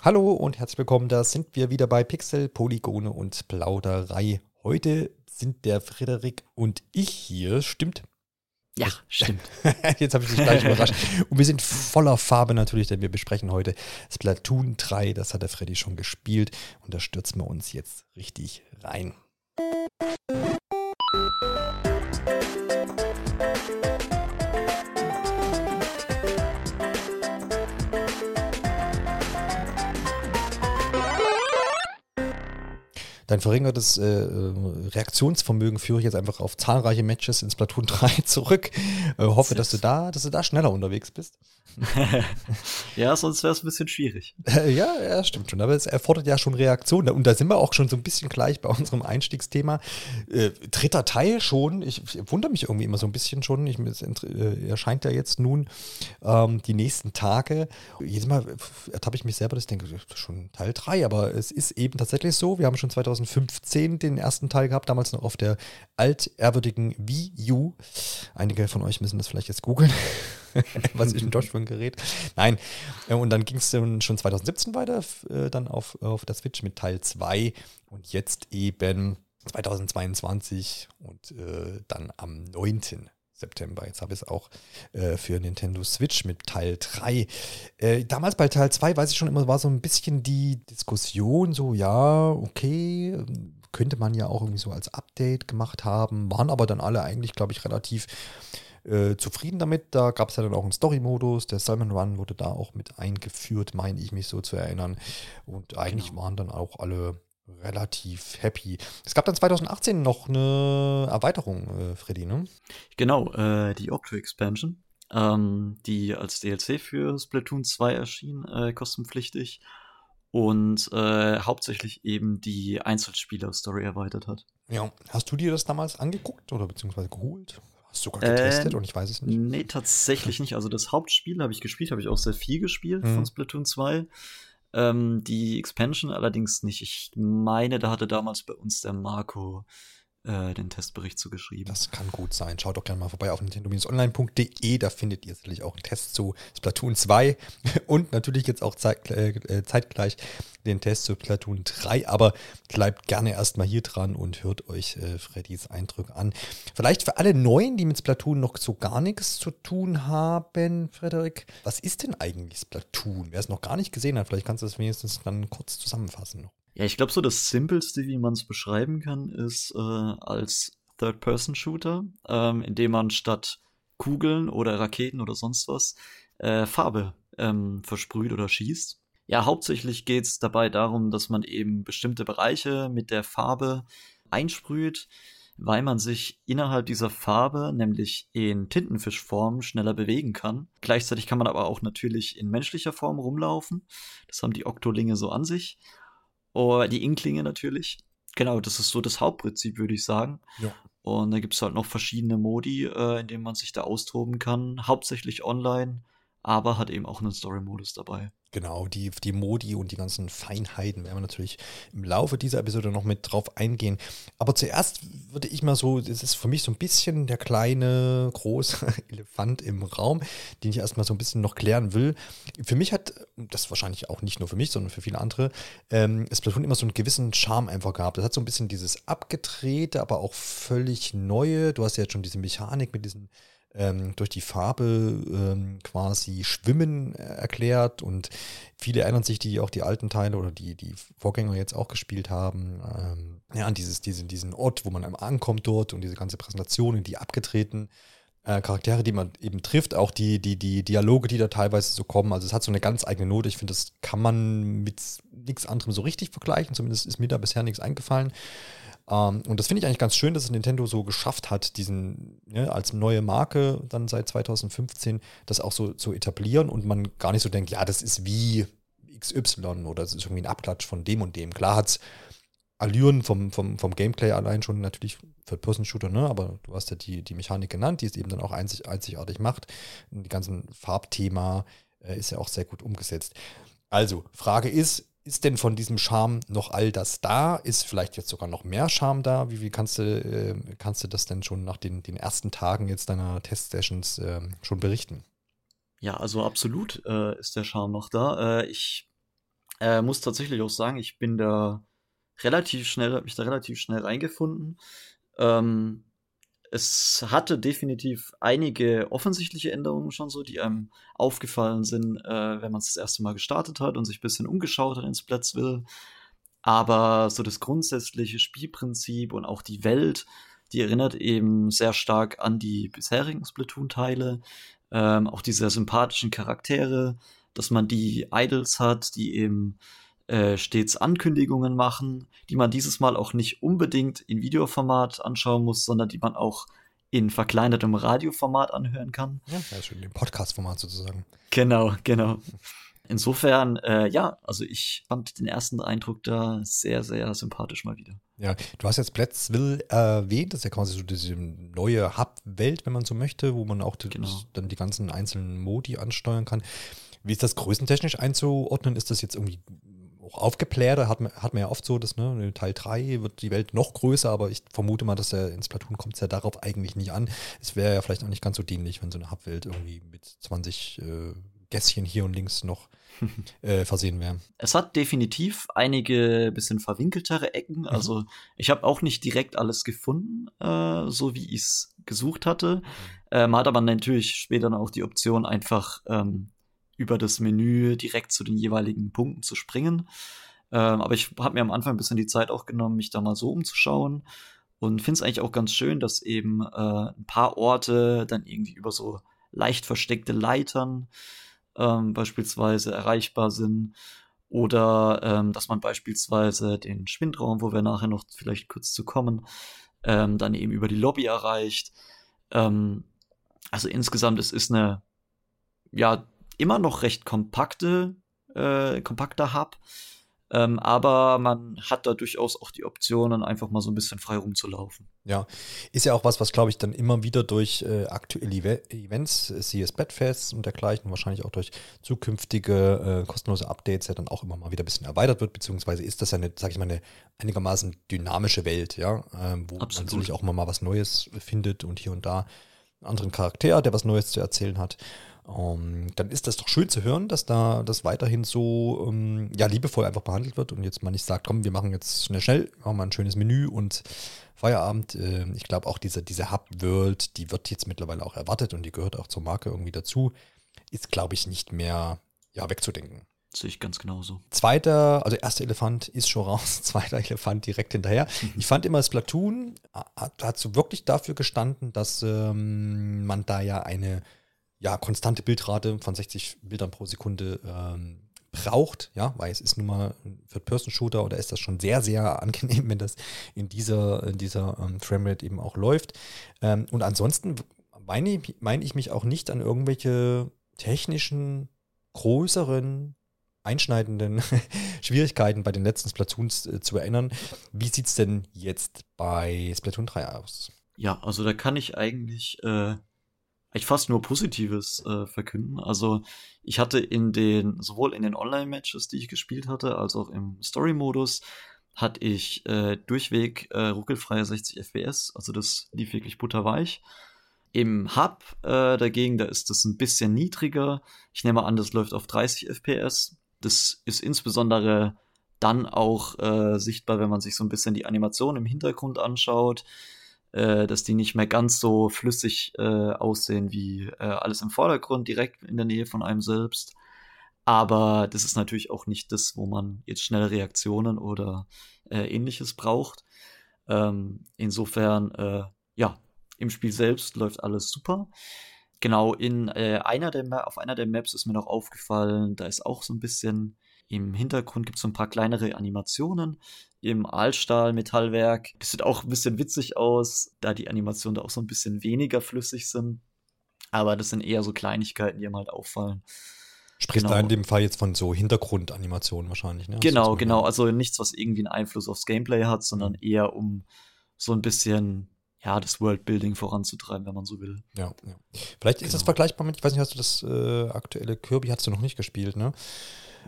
Hallo und herzlich willkommen, da sind wir wieder bei Pixel, Polygone und Plauderei. Heute sind der Frederik und ich hier, stimmt? Ja, stimmt. Jetzt habe ich dich gleich überrascht. Und wir sind voller Farbe natürlich, denn wir besprechen heute Splatoon 3. Das hat der Freddy schon gespielt und da stürzen wir uns jetzt richtig rein. Dein verringertes äh, Reaktionsvermögen führe ich jetzt einfach auf zahlreiche Matches in Splatoon 3 zurück. Äh, hoffe, dass du da, dass du da schneller unterwegs bist. ja, sonst wäre es ein bisschen schwierig. Äh, ja, ja, stimmt schon. Aber es erfordert ja schon Reaktion. Und da sind wir auch schon so ein bisschen gleich bei unserem Einstiegsthema. Äh, dritter Teil schon. Ich, ich, wundere mich irgendwie immer so ein bisschen schon. Ich, es äh, erscheint ja jetzt nun ähm, die nächsten Tage. Jedes Mal ertappe ich mich selber, denke, das ist schon Teil 3. Aber es ist eben tatsächlich so. Wir haben schon 2000 2015 den ersten Teil gehabt, damals noch auf der altehrwürdigen Wii U. Einige von euch müssen das vielleicht jetzt googeln. Was ist ein Josh für ein Gerät? Nein. Und dann ging es schon 2017 weiter, äh, dann auf, auf der Switch mit Teil 2 und jetzt eben 2022 und äh, dann am 9. September. Jetzt habe ich es auch äh, für Nintendo Switch mit Teil 3. Äh, damals bei Teil 2, weiß ich schon immer, war so ein bisschen die Diskussion, so ja, okay, könnte man ja auch irgendwie so als Update gemacht haben, waren aber dann alle eigentlich, glaube ich, relativ äh, zufrieden damit. Da gab es ja dann auch einen Story-Modus. Der Salmon Run wurde da auch mit eingeführt, meine ich mich so zu erinnern. Und eigentlich genau. waren dann auch alle relativ happy. Es gab dann 2018 noch eine Erweiterung, äh, Freddy, ne? Genau, äh, die Octo Expansion, ähm, die als DLC für Splatoon 2 erschien, äh, kostenpflichtig und äh, hauptsächlich eben die Einzelspieler-Story erweitert hat. Ja, hast du dir das damals angeguckt oder beziehungsweise geholt? Hast du sogar getestet äh, und ich weiß es nicht? Nee, tatsächlich nicht. Also das Hauptspiel habe ich gespielt, habe ich auch sehr viel gespielt mhm. von Splatoon 2. Ähm, die Expansion allerdings nicht. Ich meine, da hatte damals bei uns der Marco äh, den Testbericht zugeschrieben. Das kann gut sein. Schaut doch gerne mal vorbei auf nintendo-online.de. Da findet ihr sicherlich auch einen Test zu Splatoon 2 und natürlich jetzt auch zeit, äh, äh, zeitgleich den Test zu Splatoon 3. Aber bleibt gerne erstmal hier dran und hört euch äh, Freddys Eindrücke an. Vielleicht für alle Neuen, die mit Splatoon noch so gar nichts zu tun haben, Frederik, was ist denn eigentlich Splatoon? Wer es noch gar nicht gesehen hat, vielleicht kannst du das wenigstens dann kurz zusammenfassen. Ja, ich glaube, so das Simpelste, wie man es beschreiben kann, ist äh, als Third-Person-Shooter, ähm, indem man statt Kugeln oder Raketen oder sonst was äh, Farbe ähm, versprüht oder schießt. Ja, hauptsächlich geht es dabei darum, dass man eben bestimmte Bereiche mit der Farbe einsprüht, weil man sich innerhalb dieser Farbe, nämlich in Tintenfischform, schneller bewegen kann. Gleichzeitig kann man aber auch natürlich in menschlicher Form rumlaufen. Das haben die Oktolinge so an sich. Oh, die Inklinge natürlich. Genau, das ist so das Hauptprinzip, würde ich sagen. Ja. Und da gibt es halt noch verschiedene Modi, äh, in denen man sich da austoben kann. Hauptsächlich online, aber hat eben auch einen Story-Modus dabei. Genau, die, die Modi und die ganzen Feinheiten werden wir natürlich im Laufe dieser Episode noch mit drauf eingehen. Aber zuerst würde ich mal so, das ist für mich so ein bisschen der kleine, große Elefant im Raum, den ich erstmal so ein bisschen noch klären will. Für mich hat, das wahrscheinlich auch nicht nur für mich, sondern für viele andere, ähm, Splatoon immer so einen gewissen Charme einfach gehabt. Das hat so ein bisschen dieses abgedrehte, aber auch völlig neue. Du hast ja jetzt schon diese Mechanik mit diesen ähm, durch die Farbe ähm, quasi Schwimmen erklärt und viele erinnern sich, die auch die alten Teile oder die, die Vorgänger jetzt auch gespielt haben, ähm, ja, an dieses, diesen, diesen Ort, wo man ankommt dort und diese ganze Präsentation in die abgetreten äh, Charaktere, die man eben trifft, auch die, die, die Dialoge, die da teilweise so kommen. Also es hat so eine ganz eigene Note. Ich finde, das kann man mit nichts anderem so richtig vergleichen. Zumindest ist mir da bisher nichts eingefallen. Ähm, und das finde ich eigentlich ganz schön, dass es Nintendo so geschafft hat, diesen ne, als neue Marke dann seit 2015 das auch so zu etablieren und man gar nicht so denkt, ja, das ist wie XY oder das ist irgendwie ein Abklatsch von dem und dem. Klar hat es Allüren vom, vom, vom Gameplay allein schon natürlich für Person-Shooter, ne? aber du hast ja die, die Mechanik genannt, die es eben dann auch einzig, einzigartig macht. Und die ganzen Farbthema äh, ist ja auch sehr gut umgesetzt. Also, Frage ist, ist denn von diesem Charme noch all das da? Ist vielleicht jetzt sogar noch mehr Charme da? Wie, wie kannst, du, äh, kannst du das denn schon nach den, den ersten Tagen jetzt deiner Test-Sessions äh, schon berichten? Ja, also absolut äh, ist der Charme noch da. Äh, ich Äh, muss tatsächlich auch sagen, ich bin da relativ schnell, habe mich da relativ schnell reingefunden. Ähm, es hatte definitiv einige offensichtliche Änderungen schon so, die einem aufgefallen sind, äh, wenn man es das erste Mal gestartet hat und sich ein bisschen umgeschaut hat ins Splitsville. Aber so das grundsätzliche Spielprinzip und auch die Welt, die erinnert eben sehr stark an die bisherigen Splatoon-Teile. Ähm, auch diese sympathischen Charaktere, dass man die Idols hat, die eben äh, stets Ankündigungen machen, die man dieses Mal auch nicht unbedingt in Videoformat anschauen muss, sondern die man auch in verkleinertem Radioformat anhören kann. Ja, ja schon im Podcast-Format sozusagen. Genau, genau. Insofern, äh, ja, also ich fand den ersten Eindruck da sehr, sehr sympathisch mal wieder. Ja, du hast jetzt Plätzwill erwähnt, das ist ja quasi so diese neue Hub-Welt, wenn man so möchte, wo man auch die, genau. dann die ganzen einzelnen Modi ansteuern kann. Wie ist das größentechnisch einzuordnen? Ist das jetzt irgendwie auch aufgeplärt. Hat man, hat man ja oft so, dass ne, Teil 3 wird die Welt noch größer, aber ich vermute mal, dass er ins Platoon kommt es ja darauf eigentlich nicht an. Es wäre ja vielleicht auch nicht ganz so dienlich, wenn so eine Hubwelt irgendwie mit 20 äh, Gässchen hier und links noch äh, versehen wäre. Es hat definitiv einige bisschen verwinkeltere Ecken. Mhm. Also ich habe auch nicht direkt alles gefunden, äh, so wie ich es gesucht hatte. Mhm. Äh, man hat aber natürlich später auch die Option, einfach ähm, über das Menü direkt zu den jeweiligen Punkten zu springen. Ähm, aber ich habe mir am Anfang ein bisschen die Zeit auch genommen, mich da mal so umzuschauen und finde es eigentlich auch ganz schön, dass eben äh, ein paar Orte dann irgendwie über so leicht versteckte Leitern ähm, beispielsweise erreichbar sind oder ähm, dass man beispielsweise den Schwindraum, wo wir nachher noch vielleicht kurz zu kommen, ähm, dann eben über die Lobby erreicht. Ähm, also insgesamt, es ist eine ja immer noch recht kompakte, äh, kompakter Hub. Ähm, aber man hat da durchaus auch die Optionen, einfach mal so ein bisschen frei rumzulaufen. Ja, ist ja auch was, was glaube ich dann immer wieder durch äh, aktuelle Ev Events, siehe Bedfest und dergleichen, wahrscheinlich auch durch zukünftige äh, kostenlose Updates ja dann auch immer mal wieder ein bisschen erweitert wird, beziehungsweise ist das ja eine, sag ich mal, eine einigermaßen dynamische Welt, ja, ähm, wo Absolut. man natürlich auch immer mal was Neues findet und hier und da einen anderen Charakter, der was Neues zu erzählen hat. Um, ähm, dann ist das doch schön zu hören, dass da das weiterhin so um, ähm, ja, liebevoll einfach behandelt wird und jetzt mal nicht sagt, komm, wir machen jetzt schnell, schnell, machen mal ein schönes Menü und Feierabend. Äh, ich glaube auch diese, diese Hub-World, die wird jetzt mittlerweile auch erwartet und die gehört auch zur Marke irgendwie dazu, ist, glaube ich, nicht mehr ja, wegzudenken. Sehe ich ganz genauso. Zweiter, also erster Elefant ist schon raus, zweiter Elefant direkt hinterher. Mhm. Ich fand immer, das Platoon hat, hat so wirklich dafür gestanden, dass ähm, man da ja eine ja, konstante Bildrate von 60 Bildern pro Sekunde ähm, braucht, ja, weil es ist nun mal ein Third-Person-Shooter oder ist das schon sehr, sehr angenehm, wenn das in dieser, in dieser ähm, Framerate eben auch läuft. Ähm, und ansonsten meine, meine ich mich auch nicht an irgendwelche technischen, größeren, einschneidenden Schwierigkeiten bei den letzten Splatoons äh, zu erinnern. Wie sieht es denn jetzt bei Splatoon 3 aus? Ja, also da kann ich eigentlich äh, ich fast nur Positives äh, verkünden. Also ich hatte in den, sowohl in den Online-Matches, die ich gespielt hatte, als auch im Story-Modus, hatte ich äh, durchweg äh, ruckelfreie 60 FPS. Also das lief wirklich butterweich. Im Hub äh, dagegen, da ist das ein bisschen niedriger. Ich nehme an, das läuft auf 30 FPS. Das ist insbesondere dann auch äh, sichtbar, wenn man sich so ein bisschen die Animation im Hintergrund anschaut äh, dass die nicht mehr ganz so flüssig äh, aussehen wie äh, alles im Vordergrund, direkt in der Nähe von einem selbst. Aber das ist natürlich auch nicht das, wo man jetzt schnelle Reaktionen oder äh, ähnliches braucht. Ähm, insofern, äh, ja, im Spiel selbst läuft alles super. Genau, in einer der auf einer der Maps ist mir noch aufgefallen, da ist auch so ein bisschen im Hintergrund gibt es so ein paar kleinere Animationen im Aalstahl-Metallwerk. Das sieht auch ein bisschen witzig aus, da die Animationen da auch so ein bisschen weniger flüssig sind. Aber das sind eher so Kleinigkeiten, die einem halt auffallen. Sprichst genau. da in dem Fall jetzt von so Hintergrundanimationen wahrscheinlich, ne? Genau, genau. Also nichts, was irgendwie einen Einfluss aufs Gameplay hat, sondern mhm. eher um so ein bisschen ja, das Worldbuilding voranzutreiben, wenn man so will. Ja, ja. Vielleicht genau. ist das vergleichbar mit, ich weiß nicht, hast du das äh, aktuelle Kirby, hast du noch nicht gespielt, ne?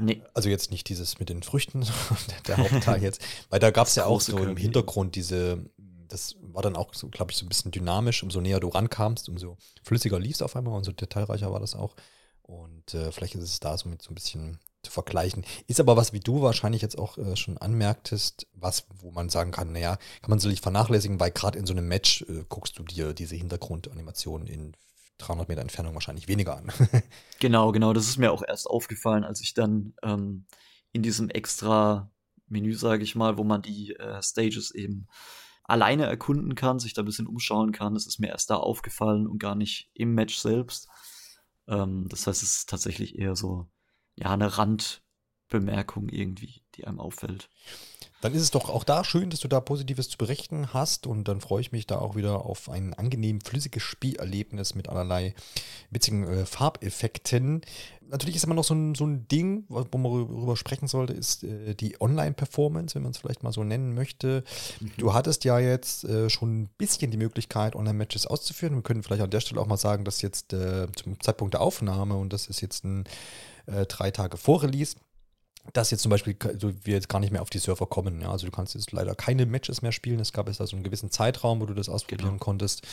Nee. Also jetzt nicht dieses mit den Früchten, der Hauptteil jetzt. Weil da gab es ja auch so im Hintergrund diese, das war dann auch so, glaube ich, so ein bisschen dynamisch. Umso näher du rankamst, umso flüssiger lief es auf einmal und so detailreicher war das auch. Und äh, vielleicht ist es da so mit so ein bisschen zu vergleichen. Ist aber was, wie du wahrscheinlich jetzt auch äh, schon anmerktest, was, wo man sagen kann, naja, kann man sicherlich vernachlässigen, weil gerade in so einem Match äh, guckst du dir diese Hintergrundanimationen in 300 Meter Entfernung wahrscheinlich weniger an. genau, genau, das ist mir auch erst aufgefallen, als ich dann ähm, in diesem extra Menü, sage ich mal, wo man die äh, Stages eben alleine erkunden kann, sich da ein bisschen umschauen kann. Das ist mir erst da aufgefallen und gar nicht im Match selbst. Ähm, das heißt, es ist tatsächlich eher so ja, eine Randbemerkung irgendwie, die einem auffällt. Dann ist es doch auch da schön, dass du da Positives zu berichten hast und dann freue ich mich da auch wieder auf ein angenehm flüssiges Spielerlebnis mit allerlei witzigen äh, Farbeffekten. Natürlich ist immer noch so ein, so ein Ding, wo man darüber sprechen sollte, ist äh, die Online-Performance, wenn man es vielleicht mal so nennen möchte. Mhm. Du hattest ja jetzt äh, schon ein bisschen die Möglichkeit, Online-Matches auszuführen. Wir können vielleicht an der Stelle auch mal sagen, dass jetzt äh, zum Zeitpunkt der Aufnahme und das ist jetzt ein äh, drei Tage vor Release, dass jetzt zum Beispiel wir jetzt gar nicht mehr auf die Server kommen. Ja? Also du kannst jetzt leider keine Matches mehr spielen. Es gab jetzt da so einen gewissen Zeitraum, wo du das ausprobieren genau. konntest.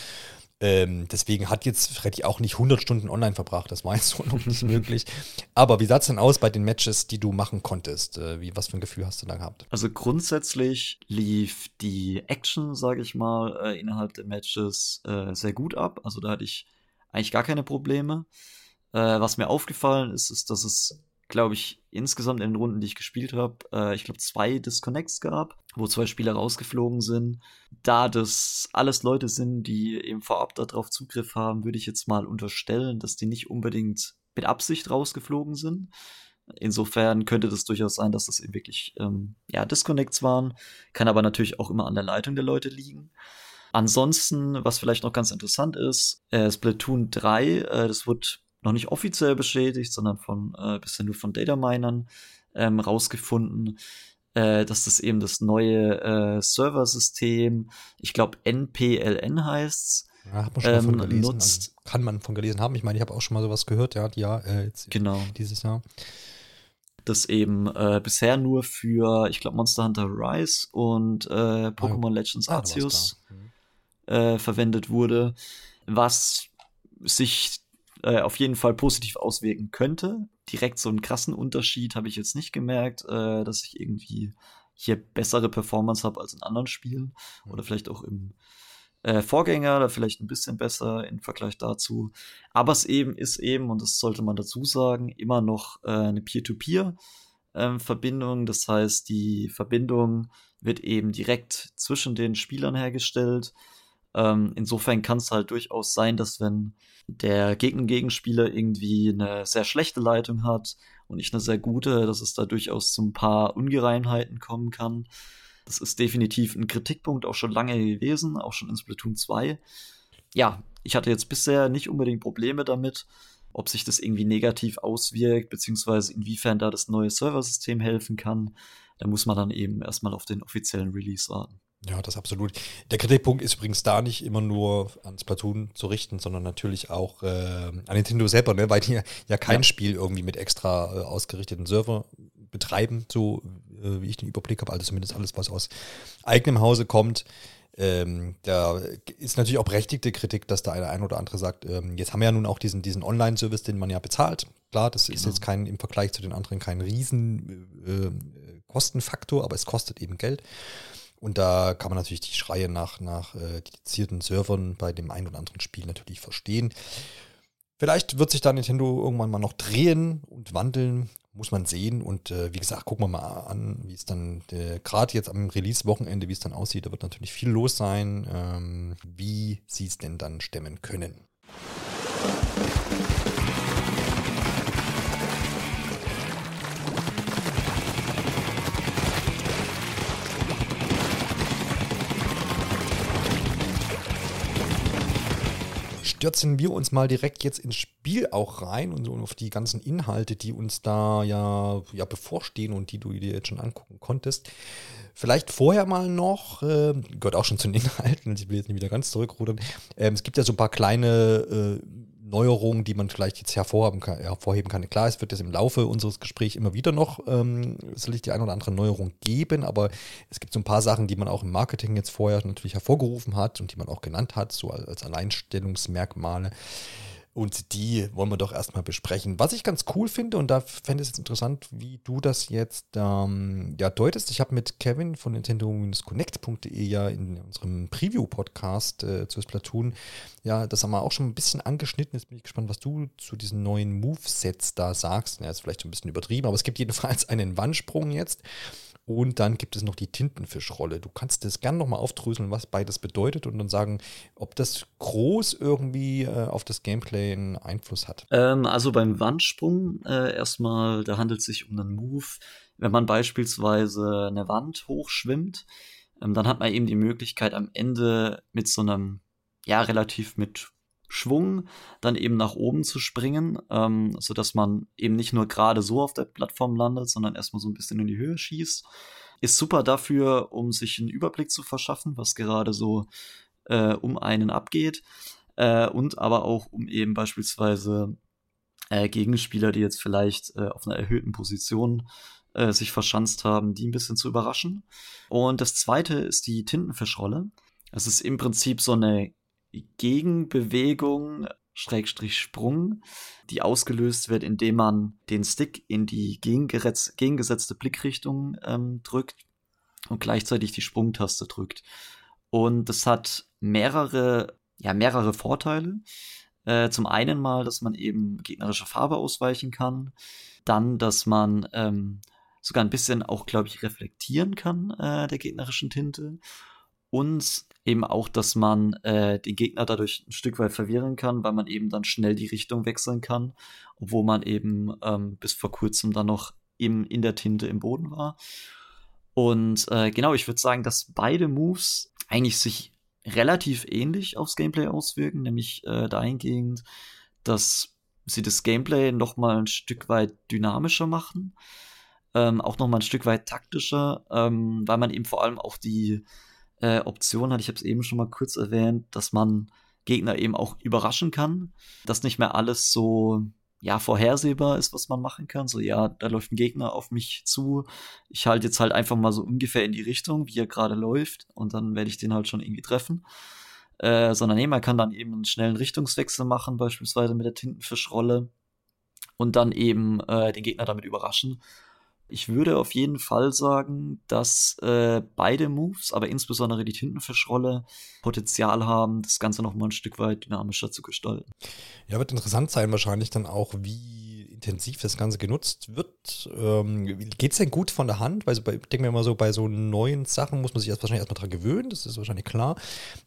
Ähm, deswegen hat jetzt Freddy auch nicht 100 Stunden online verbracht. Das war jetzt so noch nicht möglich. Aber wie sah es denn aus bei den Matches, die du machen konntest? Äh, wie, was für ein Gefühl hast du da gehabt? Also grundsätzlich lief die Action, sage ich mal, äh, innerhalb der Matches äh, sehr gut ab. Also da hatte ich eigentlich gar keine Probleme. Äh, was mir aufgefallen ist, ist, dass es, glaube ich, insgesamt in den Runden, die ich gespielt habe, äh, ich glaube, zwei Disconnects gab, wo zwei Spieler rausgeflogen sind. Da das alles Leute sind, die eben vorab darauf Zugriff haben, würde ich jetzt mal unterstellen, dass die nicht unbedingt mit Absicht rausgeflogen sind. Insofern könnte das durchaus sein, dass das eben wirklich ähm, ja, Disconnects waren. Kann aber natürlich auch immer an der Leitung der Leute liegen. Ansonsten, was vielleicht noch ganz interessant ist, äh, Splatoon 3, äh, das wird noch nicht offiziell bestätigt, sondern von äh, bisher nur von Dataminern ähm, rausgefunden, äh, dass das eben das neue äh, Serversystem, ich glaube NPLN heißt's, ja, hat man schon ähm, von gelesen. Nutzt. Also kann man von gelesen haben. Ich meine, ich habe auch schon mal sowas gehört, ja, ja, äh, jetzt genau. dieses Jahr. Das eben äh, bisher nur für, ich glaube, Monster Hunter Rise und äh, Pokémon ah, Legends Arceus mhm. äh, verwendet wurde, was sich äh, auf jeden Fall positiv auswirken könnte. Direkt so einen krassen Unterschied habe ich jetzt nicht gemerkt, äh, dass ich irgendwie hier bessere Performance habe als in anderen Spielen mhm. oder vielleicht auch im äh, Vorgänger oder vielleicht ein bisschen besser im Vergleich dazu. Aber es eben ist eben, und das sollte man dazu sagen, immer noch äh, eine Peer-to-Peer-Verbindung. Ähm, das heißt, die Verbindung wird eben direkt zwischen den Spielern hergestellt. Ähm, insofern kann es halt durchaus sein, dass wenn der Gegner-Gegenspieler irgendwie eine sehr schlechte Leitung hat und nicht eine sehr gute, dass es da durchaus zu ein paar Ungereimheiten kommen kann. Das ist definitiv ein Kritikpunkt auch schon lange gewesen, auch schon in Splatoon 2. Ja, ich hatte jetzt bisher nicht unbedingt Probleme damit, ob sich das irgendwie negativ auswirkt, beziehungsweise inwiefern da das neue Serversystem helfen kann. Da muss man dann eben erstmal auf den offiziellen Release warten. Ja, das absolut. Der Kritikpunkt ist übrigens da nicht immer nur ans Splatoon zu richten, sondern natürlich auch äh, an Nintendo selber, ne? weil die ja kein ja. Spiel irgendwie mit extra äh, ausgerichteten Server betreiben, so äh, wie ich den Überblick habe, also zumindest alles, was aus eigenem Hause kommt. Ähm, da ist natürlich auch berechtigte Kritik, dass da der ein oder andere sagt, ähm, jetzt haben wir ja nun auch diesen, diesen Online-Service, den man ja bezahlt. Klar, das genau. ist jetzt kein im Vergleich zu den anderen kein riesen äh, Kostenfaktor, aber es kostet eben Geld. Und da kann man natürlich die Schreie nach, nach äh, dedizierten Servern bei dem einen oder anderen Spiel natürlich verstehen. Vielleicht wird sich da Nintendo irgendwann mal noch drehen und wandeln, muss man sehen. Und äh, wie gesagt, gucken wir mal an, wie es dann äh, gerade jetzt am Release-Wochenende, wie es dann aussieht. Da wird natürlich viel los sein, ähm, wie sie es denn dann stemmen können. Stürzen wir uns mal direkt jetzt ins Spiel auch rein und auf die ganzen Inhalte, die uns da ja, ja bevorstehen und die du dir jetzt schon angucken konntest. Vielleicht vorher mal noch, äh, gehört auch schon zu den Inhalten, ich will jetzt nicht wieder ganz zurückrudern. Ähm, es gibt ja so ein paar kleine äh, Neuerungen, die man vielleicht jetzt hervorheben kann, hervorheben kann. Klar, es wird es im Laufe unseres Gesprächs immer wieder noch ähm, sicherlich die ein oder andere Neuerung geben, aber es gibt so ein paar Sachen, die man auch im Marketing jetzt vorher natürlich hervorgerufen hat und die man auch genannt hat, so als Alleinstellungsmerkmale. Und die wollen wir doch erstmal besprechen. Was ich ganz cool finde, und da fände ich es interessant, wie du das jetzt ähm, ja, deutest. Ich habe mit Kevin von Nintendo-Connect.de ja in unserem Preview-Podcast äh, zu Splatoon, ja, das haben wir auch schon ein bisschen angeschnitten. Jetzt bin ich gespannt, was du zu diesen neuen Movesets da sagst. Ja, ist vielleicht ein bisschen übertrieben, aber es gibt jedenfalls einen Wandsprung jetzt. Und dann gibt es noch die Tintenfischrolle. Du kannst das gerne nochmal aufdröseln, was beides bedeutet und dann sagen, ob das groß irgendwie äh, auf das Gameplay einen Einfluss hat. Ähm, also beim Wandsprung äh, erstmal, da handelt es sich um einen Move. Wenn man beispielsweise eine Wand hochschwimmt, ähm, dann hat man eben die Möglichkeit am Ende mit so einem, ja, relativ mit Schwung dann eben nach oben zu springen, ähm, so dass man eben nicht nur gerade so auf der Plattform landet, sondern erstmal so ein bisschen in die Höhe schießt. Ist super dafür, um sich einen Überblick zu verschaffen, was gerade so äh, um einen abgeht. Äh, und aber auch, um eben beispielsweise äh, Gegenspieler, die jetzt vielleicht äh, auf einer erhöhten Position äh, sich verschanzt haben, die ein bisschen zu überraschen. Und das zweite ist die Tintenfischrolle. Es ist im Prinzip so eine Gegenbewegung, Schrägstrich Sprung, die ausgelöst wird, indem man den Stick in die gegengesetzte Blickrichtung ähm, drückt und gleichzeitig die Sprungtaste drückt. Und das hat mehrere, ja, mehrere Vorteile. Äh, zum einen mal, dass man eben gegnerische Farbe ausweichen kann. Dann, dass man ähm, sogar ein bisschen auch, glaube ich, reflektieren kann äh, der gegnerischen Tinte. Und eben auch, dass man äh, den Gegner dadurch ein Stück weit verwirren kann, weil man eben dann schnell die Richtung wechseln kann, obwohl man eben ähm, bis vor kurzem dann noch im, in der Tinte im Boden war. Und äh, genau, ich würde sagen, dass beide Moves eigentlich sich relativ ähnlich aufs Gameplay auswirken, nämlich äh, dahingehend, dass sie das Gameplay noch mal ein Stück weit dynamischer machen, ähm, auch noch mal ein Stück weit taktischer, ähm, weil man eben vor allem auch die äh, Option hat. Ich habe es eben schon mal kurz erwähnt, dass man Gegner eben auch überraschen kann, dass nicht mehr alles so ja vorhersehbar ist, was man machen kann. So ja, da läuft ein Gegner auf mich zu. Ich halte jetzt halt einfach mal so ungefähr in die Richtung, wie er gerade läuft, und dann werde ich den halt schon irgendwie treffen. Äh, sondern nee, man kann dann eben einen schnellen Richtungswechsel machen, beispielsweise mit der Tintenfischrolle und dann eben äh, den Gegner damit überraschen. Ich würde auf jeden Fall sagen, dass äh, beide Moves, aber insbesondere die Tintenfischrolle, Potenzial haben, das Ganze noch mal ein Stück weit dynamischer zu gestalten. Ja, wird interessant sein wahrscheinlich dann auch, wie intensiv das Ganze genutzt wird. Ähm, Geht es denn gut von der Hand? Weil ich denke mir immer so, bei so neuen Sachen muss man sich erst wahrscheinlich erstmal dran gewöhnen, das ist wahrscheinlich klar.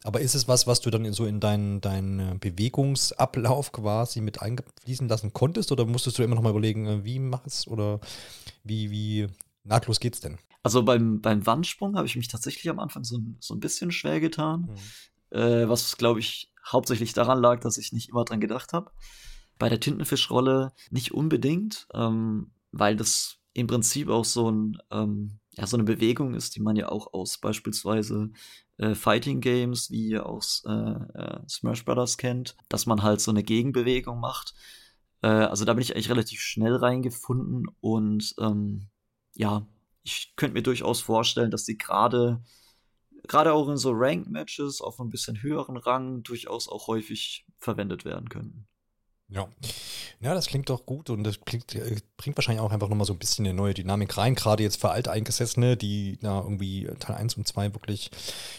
Aber ist es was, was du dann so in deinen dein äh, Bewegungsablauf quasi mit einfließen lassen konntest? Oder musstest du immer noch mal überlegen, äh, wie mach es oder wie, wie nahtlos geht's denn? Also beim, beim Wandsprung habe ich mich tatsächlich am Anfang so, so ein bisschen schwer getan. Mhm. Äh, was, glaube ich, hauptsächlich daran lag, dass ich nicht immer dran gedacht habe. Bei der Tintenfischrolle nicht unbedingt, ähm, weil das im Prinzip auch so, ein, ähm, ja, so eine Bewegung ist, die man ja auch aus beispielsweise äh, Fighting Games wie aus äh, äh, Smash Brothers kennt, dass man halt so eine Gegenbewegung macht. Äh, also da bin ich eigentlich relativ schnell reingefunden und ähm, ja, ich könnte mir durchaus vorstellen, dass sie gerade gerade auch in so Ranked-Matches auf ein bisschen höheren Rang durchaus auch häufig verwendet werden können. Ja. Ja, das klingt doch gut und das klingt, äh, bringt wahrscheinlich auch einfach nochmal so ein bisschen eine neue Dynamik rein, gerade jetzt für Alteingesessene, die da irgendwie Teil 1 und 2 wirklich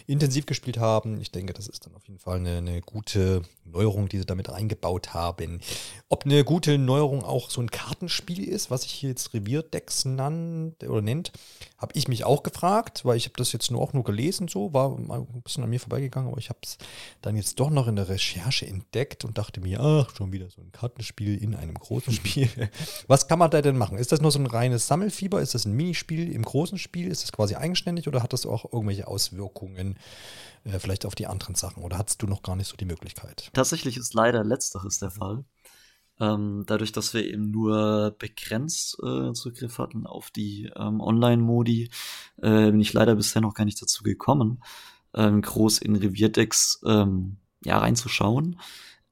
intensiv gespielt haben. Ich denke, das ist dann auf jeden Fall eine, eine gute Neuerung, die sie damit eingebaut haben. Ob eine gute Neuerung auch so ein Kartenspiel ist, was sich hier jetzt Revierdecks nannt oder nennt, habe ich mich auch gefragt, weil ich habe das jetzt nur auch nur gelesen, so, war ein bisschen an mir vorbeigegangen, aber ich habe es dann jetzt doch noch in der Recherche entdeckt und dachte mir, ach, schon wieder so ein Kartenspiel in einem großen Spiel. Was kann man da denn machen? Ist das nur so ein reines Sammelfieber? Ist das ein Minispiel im großen Spiel? Ist das quasi eigenständig oder hat das auch irgendwelche Auswirkungen äh, vielleicht auf die anderen Sachen? Oder hattest du noch gar nicht so die Möglichkeit? Tatsächlich ist leider letzteres der Fall. Ähm, dadurch, dass wir eben nur begrenzt äh, Zugriff hatten auf die ähm, Online-Modi, äh, bin ich leider bisher noch gar nicht dazu gekommen, ähm, groß in Revierdecks ähm, ja, reinzuschauen.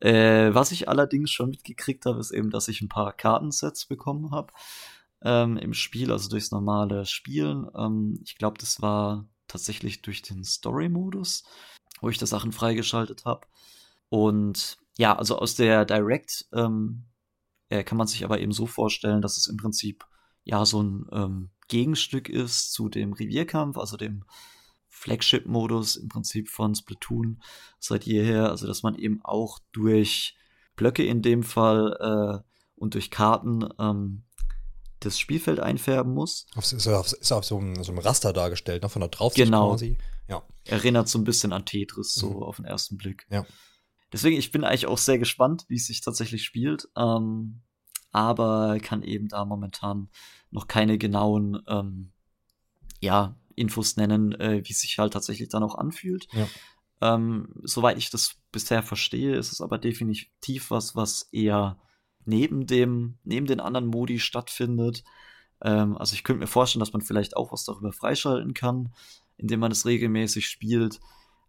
Äh, was ich allerdings schon mitgekriegt habe, ist eben, dass ich ein paar Kartensets bekommen habe ähm, im Spiel, also durchs normale Spielen. Ähm, ich glaube, das war tatsächlich durch den Story-Modus, wo ich da Sachen freigeschaltet habe. Und ja, also aus der Direct ähm, äh, kann man sich aber eben so vorstellen, dass es im Prinzip ja so ein ähm, Gegenstück ist zu dem Revierkampf, also dem Flagship-Modus im Prinzip von Splatoon seit jeher, also dass man eben auch durch Blöcke in dem Fall äh, und durch Karten ähm, das Spielfeld einfärben muss. Ist auf, ist auf so, einem, so einem Raster dargestellt, ne? von der Draufsicht genau. quasi. Ja. Erinnert so ein bisschen an Tetris, so mhm. auf den ersten Blick. Ja. Deswegen, ich bin eigentlich auch sehr gespannt, wie es sich tatsächlich spielt. Ähm, aber kann eben da momentan noch keine genauen ähm, ja, Infos nennen, äh, wie es sich halt tatsächlich dann auch anfühlt. Ja. Ähm, soweit ich das bisher verstehe, ist es aber definitiv was, was eher neben dem, neben den anderen Modi stattfindet. Ähm, also ich könnte mir vorstellen, dass man vielleicht auch was darüber freischalten kann, indem man es regelmäßig spielt.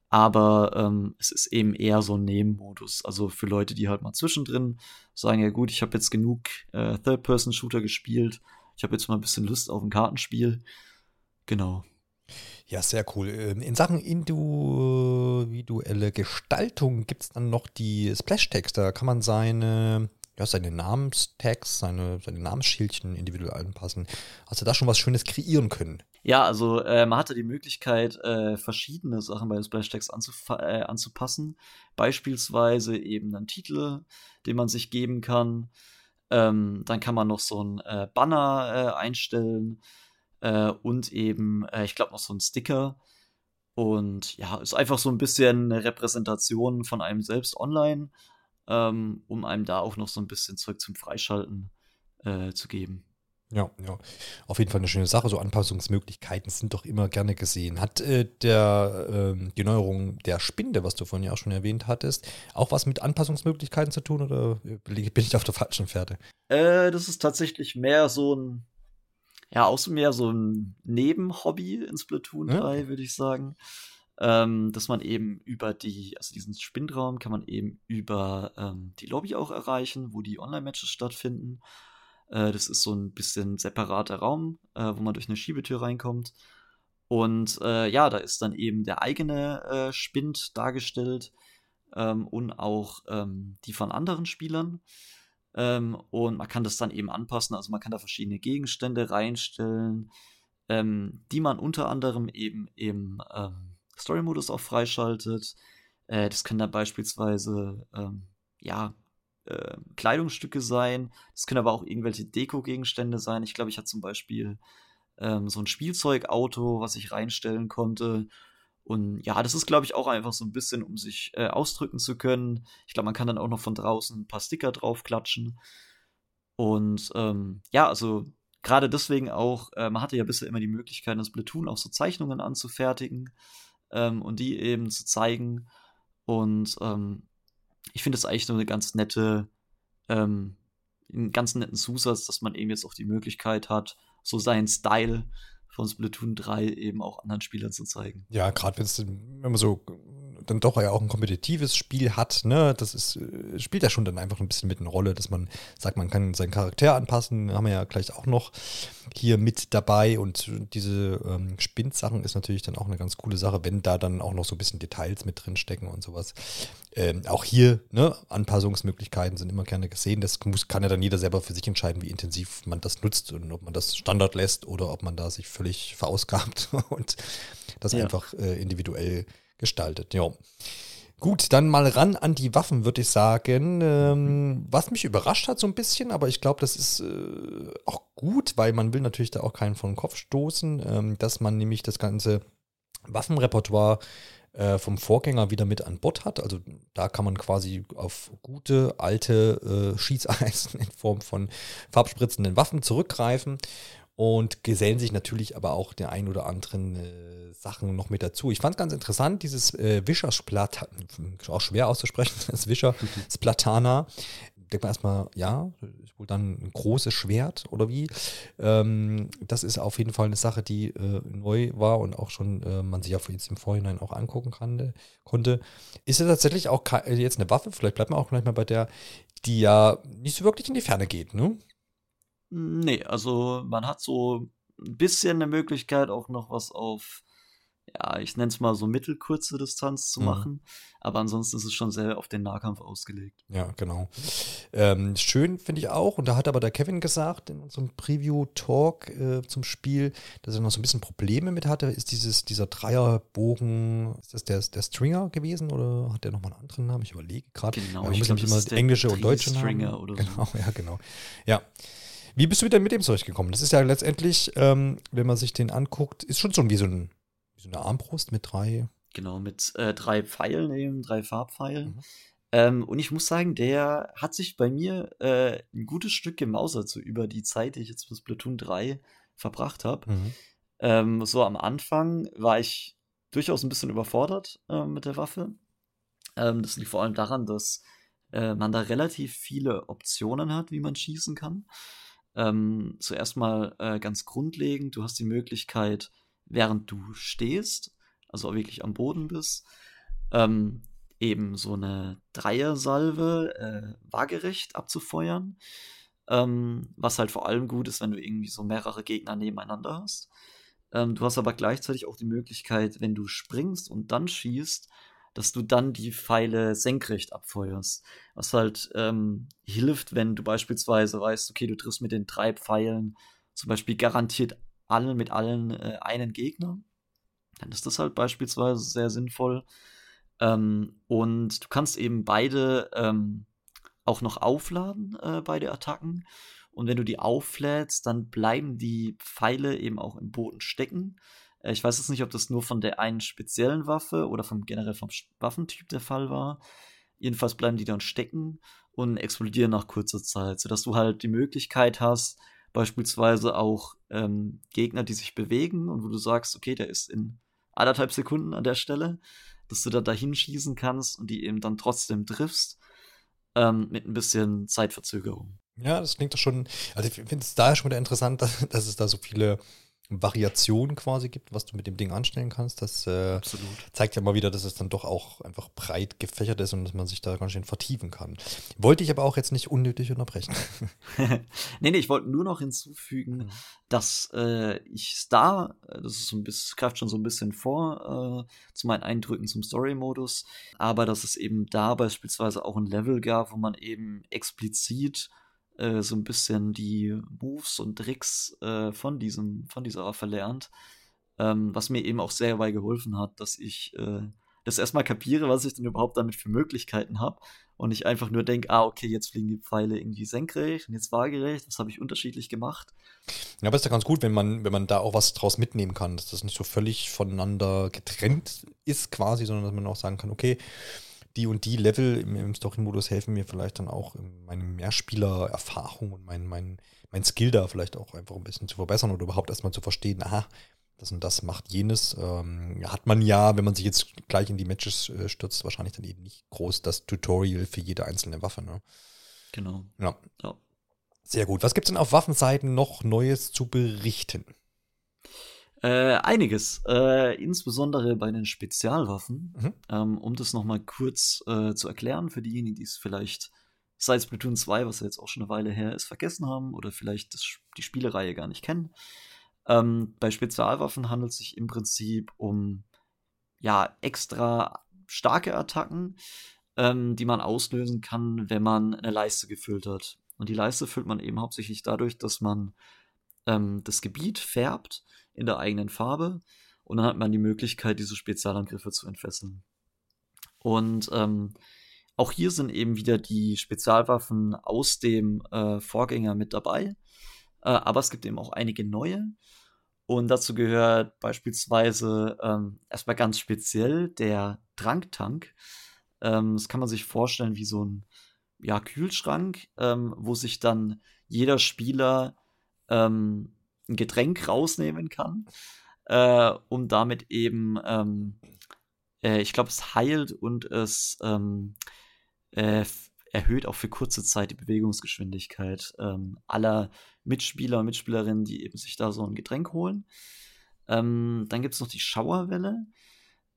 Aber ähm, es ist eben eher so ein Nebenmodus. Also für Leute, die halt mal zwischendrin sagen, ja gut, ich habe jetzt genug äh, Third-Person-Shooter gespielt. Ich habe jetzt mal ein bisschen Lust auf ein Kartenspiel. Genau. Ja, sehr cool. Ähm, in Sachen individuelle Gestaltung gibt es dann noch die Splash-Tags. Da kann man seine ja, seine Namenstags, seine, seine Namensschildchen individuell anpassen. Hast du da schon was Schönes kreieren können? Ja, also äh, man hatte die Möglichkeit, äh, verschiedene Sachen bei den Splash-Tags äh, anzupassen. Beispielsweise eben einen Titel, den man sich geben kann. Ähm, dann kann man noch so ein äh, Banner äh, einstellen äh, und eben, ich glaube, noch so ein Sticker. Und ja, ist einfach so ein bisschen eine Repräsentation von einem selbst online ähm, um einem da auch noch so ein bisschen Zeug zum Freischalten äh, zu geben. Ja, ja, auf jeden Fall eine schöne Sache. So Anpassungsmöglichkeiten sind doch immer gerne gesehen. Hat äh, der, äh, die Neuerung der Spinde, was du vorhin ja auch schon erwähnt hattest, auch was mit Anpassungsmöglichkeiten zu tun oder bin ich auf der falschen Pferde? Äh, das ist tatsächlich mehr so ein, ja, auch mehr so ein Nebenhobby in Splatoon 3, ja. würde ich sagen ähm, dass man eben über die, also diesen Spindraum kann man eben über ähm, die Lobby auch erreichen, wo die Online-Matches stattfinden. Äh, das ist so ein bisschen separater Raum, äh, wo man durch eine Schiebetür reinkommt. Und äh, ja, da ist dann eben der eigene äh, Spind dargestellt ähm, und auch ähm, die von anderen Spielern. Ähm, und man kann das dann eben anpassen. Also man kann da verschiedene Gegenstände reinstellen, ähm, die man unter anderem eben im ähm, Story-Modus auch freischaltet. Äh, das können dann beispielsweise, ähm, ja, äh, Kleidungsstücke sein. Das können aber auch irgendwelche Deko-Gegenstände sein. Ich glaube, ich hatte zum Beispiel ähm, so ein Spielzeugauto, was ich reinstellen konnte. Und ja, das ist, glaube ich, auch einfach so ein bisschen, um sich äh, ausdrücken zu können. Ich glaube, man kann dann auch noch von draußen ein paar Sticker draufklatschen. Und ähm, ja, also gerade deswegen auch, äh, man hatte ja bisher immer die Möglichkeit, das Platoon auch so Zeichnungen anzufertigen ähm, und die eben zu zeigen. Und ähm, ich finde es eigentlich nur eine ganz nette, ähm, einen ganz netten Zusatz, dass man eben jetzt auch die Möglichkeit hat, so seinen Style von Splatoon 3 eben auch anderen Spielern zu zeigen. Ja, gerade wenn man so dann doch ja auch ein kompetitives Spiel hat, ne, das ist, äh, spielt ja schon dann einfach ein bisschen mit eine Rolle, dass man sagt, man kann seinen Charakter anpassen, haben wir ja gleich auch noch hier mit dabei und diese ähm, Spindsachen ist natürlich dann auch eine ganz coole Sache, wenn da dann auch noch so ein bisschen Details mit drin stecken und sowas. Ähm, auch hier, ne, Anpassungsmöglichkeiten sind immer gerne gesehen. Das muss, kann ja dann jeder selber für sich entscheiden, wie intensiv man das nutzt und ob man das Standard lässt oder ob man da sich völlig verausgabt und das ja. einfach äh, individuell gestaltet. Ja. Gut, dann mal ran an die Waffen, würde ich sagen. Ähm, was mich überrascht hat so ein bisschen, aber ich glaube, das ist äh, auch gut, weil man will natürlich da auch keinen von den Kopf stoßen, ähm, dass man nämlich das ganze Waffenrepertoire äh, vom Vorgänger wieder mit an Bord hat. Also da kann man quasi auf gute alte äh, Schießeisen in Form von farbspritzenden Waffen zurückgreifen und gesellen sich natürlich aber auch den ein oder anderen äh, Sachen noch mit dazu. Ich fand es ganz interessant, dieses äh, Wischer-Splatana, auch schwer auszusprechen, das Wischer-Splatana. Denkt man erstmal, ja, ist wohl dann ein großes Schwert oder wie. Ähm, das ist auf jeden Fall eine Sache, die äh, neu war und auch schon äh, man sich ja jetzt im Vorhinein auch angucken kann, konnte. Ist ja tatsächlich auch jetzt eine Waffe, vielleicht bleibt man auch gleich mal bei der, die ja nicht so wirklich in die Ferne geht, ne? Nee, also man hat so ein bisschen eine Möglichkeit, auch noch was auf ja, ich nenne es mal so mittelkurze Distanz zu mhm. machen. Aber ansonsten ist es schon sehr auf den Nahkampf ausgelegt. Ja, genau. Ähm, schön finde ich auch, und da hat aber der Kevin gesagt in unserem Preview-Talk äh, zum Spiel, dass er noch so ein bisschen Probleme mit hatte. Ist dieses, dieser Dreierbogen, ist das der, der Stringer gewesen oder hat der nochmal einen anderen Namen? Ich überlege gerade. Genau, ich muss nämlich immer englische und deutsche Stringer Namen. oder so. Genau, ja, genau. Ja. Wie bist du denn mit dem Zeug gekommen? Das ist ja letztendlich, ähm, wenn man sich den anguckt, ist schon so wie so, ein, wie so eine Armbrust mit drei. Genau, mit äh, drei Pfeilen eben, drei Farbpfeilen. Mhm. Ähm, und ich muss sagen, der hat sich bei mir äh, ein gutes Stück gemausert, so über die Zeit, die ich jetzt bis Platoon 3 verbracht habe. Mhm. Ähm, so am Anfang war ich durchaus ein bisschen überfordert äh, mit der Waffe. Ähm, das liegt vor allem daran, dass äh, man da relativ viele Optionen hat, wie man schießen kann. Ähm, zuerst mal äh, ganz grundlegend, du hast die Möglichkeit, während du stehst, also auch wirklich am Boden bist, ähm, eben so eine Dreiersalve äh, waagerecht abzufeuern. Ähm, was halt vor allem gut ist, wenn du irgendwie so mehrere Gegner nebeneinander hast. Ähm, du hast aber gleichzeitig auch die Möglichkeit, wenn du springst und dann schießt, dass du dann die Pfeile senkrecht abfeuerst. Was halt ähm, hilft, wenn du beispielsweise weißt, okay, du triffst mit den drei Pfeilen zum Beispiel garantiert allen mit allen äh, einen Gegner. Dann ist das halt beispielsweise sehr sinnvoll. Ähm, und du kannst eben beide ähm, auch noch aufladen, äh, beide Attacken. Und wenn du die auflädst, dann bleiben die Pfeile eben auch im Boden stecken. Äh, ich weiß jetzt nicht, ob das nur von der einen speziellen Waffe oder vom generell vom Waffentyp der Fall war. Jedenfalls bleiben die dann stecken und explodieren nach kurzer Zeit, sodass du halt die Möglichkeit hast, beispielsweise auch ähm, Gegner, die sich bewegen und wo du sagst, okay, der ist in anderthalb Sekunden an der Stelle, dass du da dahin schießen kannst und die eben dann trotzdem triffst, ähm, mit ein bisschen Zeitverzögerung. Ja, das klingt doch schon, also ich finde es da schon wieder interessant, dass, dass es da so viele Variation quasi gibt, was du mit dem Ding anstellen kannst. Das äh, zeigt ja mal wieder, dass es dann doch auch einfach breit gefächert ist und dass man sich da ganz schön vertiefen kann. Wollte ich aber auch jetzt nicht unnötig unterbrechen. nee, nee, ich wollte nur noch hinzufügen, mhm. dass äh, ich Star, das ist so ein bisschen, greift schon so ein bisschen vor äh, zu meinen Eindrücken zum Story-Modus, aber dass es eben da beispielsweise auch ein Level gab, wo man eben explizit äh, so ein bisschen die Moves und Tricks äh, von, diesem, von dieser Waffe lernt. Ähm, was mir eben auch sehr dabei geholfen hat, dass ich äh, das erstmal kapiere, was ich denn überhaupt damit für Möglichkeiten habe. Und ich einfach nur denke, ah, okay, jetzt fliegen die Pfeile irgendwie senkrecht und jetzt waagerecht. Das habe ich unterschiedlich gemacht. Ja, aber ist ja ganz gut, wenn man, wenn man da auch was draus mitnehmen kann, dass das nicht so völlig voneinander getrennt ist quasi, sondern dass man auch sagen kann, okay, die und die Level im, im Story-Modus helfen mir vielleicht dann auch meine Mehrspieler-Erfahrung und mein, mein, mein Skill da vielleicht auch einfach ein bisschen zu verbessern oder überhaupt erstmal zu verstehen, aha, das und das macht jenes. Ähm, hat man ja, wenn man sich jetzt gleich in die Matches äh, stürzt, wahrscheinlich dann eben nicht groß das Tutorial für jede einzelne Waffe. Ne? Genau. Ja. ja. Sehr gut. Was gibt es denn auf Waffenseiten noch Neues zu berichten? Äh, einiges, äh, insbesondere bei den Spezialwaffen. Mhm. Ähm, um das nochmal kurz äh, zu erklären für diejenigen, die es vielleicht seit Splatoon 2, was ja jetzt auch schon eine Weile her ist, vergessen haben oder vielleicht das, die Spielereihe gar nicht kennen. Ähm, bei Spezialwaffen handelt es sich im Prinzip um ja extra starke Attacken, ähm, die man auslösen kann, wenn man eine Leiste gefüllt hat. Und die Leiste füllt man eben hauptsächlich dadurch, dass man ähm, das Gebiet färbt in der eigenen Farbe und dann hat man die Möglichkeit, diese Spezialangriffe zu entfesseln. Und ähm, auch hier sind eben wieder die Spezialwaffen aus dem äh, Vorgänger mit dabei, äh, aber es gibt eben auch einige neue. Und dazu gehört beispielsweise ähm, erstmal ganz speziell der Tranktank. Ähm, das kann man sich vorstellen wie so ein ja, Kühlschrank, ähm, wo sich dann jeder Spieler ähm, ein Getränk rausnehmen kann, äh, um damit eben, ähm, äh, ich glaube, es heilt und es ähm, äh, erhöht auch für kurze Zeit die Bewegungsgeschwindigkeit ähm, aller Mitspieler und Mitspielerinnen, die eben sich da so ein Getränk holen. Ähm, dann gibt es noch die Schauerwelle.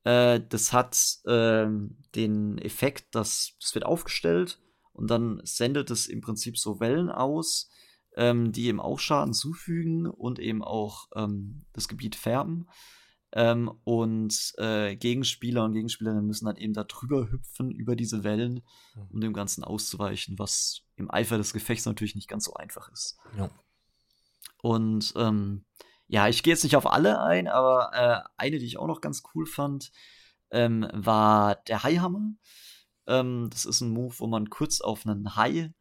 Äh, das hat ähm, den Effekt, dass das wird aufgestellt und dann sendet es im Prinzip so Wellen aus, ähm, die eben auch Schaden zufügen und eben auch ähm, das Gebiet färben. Ähm, und äh, Gegenspieler und Gegenspielerinnen müssen dann eben da drüber hüpfen, über diese Wellen, mhm. um dem Ganzen auszuweichen, was im Eifer des Gefechts natürlich nicht ganz so einfach ist. Ja. Und ähm, ja, ich gehe jetzt nicht auf alle ein, aber äh, eine, die ich auch noch ganz cool fand, ähm, war der Haihammer. Ähm, das ist ein Move, wo man kurz auf einen Hai,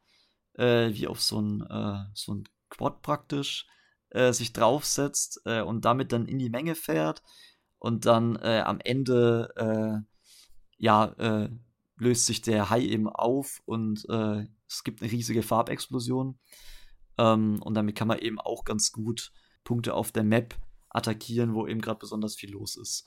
äh, wie auf so ein, äh, so ein Quad praktisch, äh, sich draufsetzt äh, und damit dann in die Menge fährt und dann äh, am Ende äh, ja löst sich der Hai eben auf und es gibt eine riesige Farbexplosion ähm, und damit kann man eben auch ganz gut Punkte auf der Map attackieren, wo eben gerade besonders viel los ist.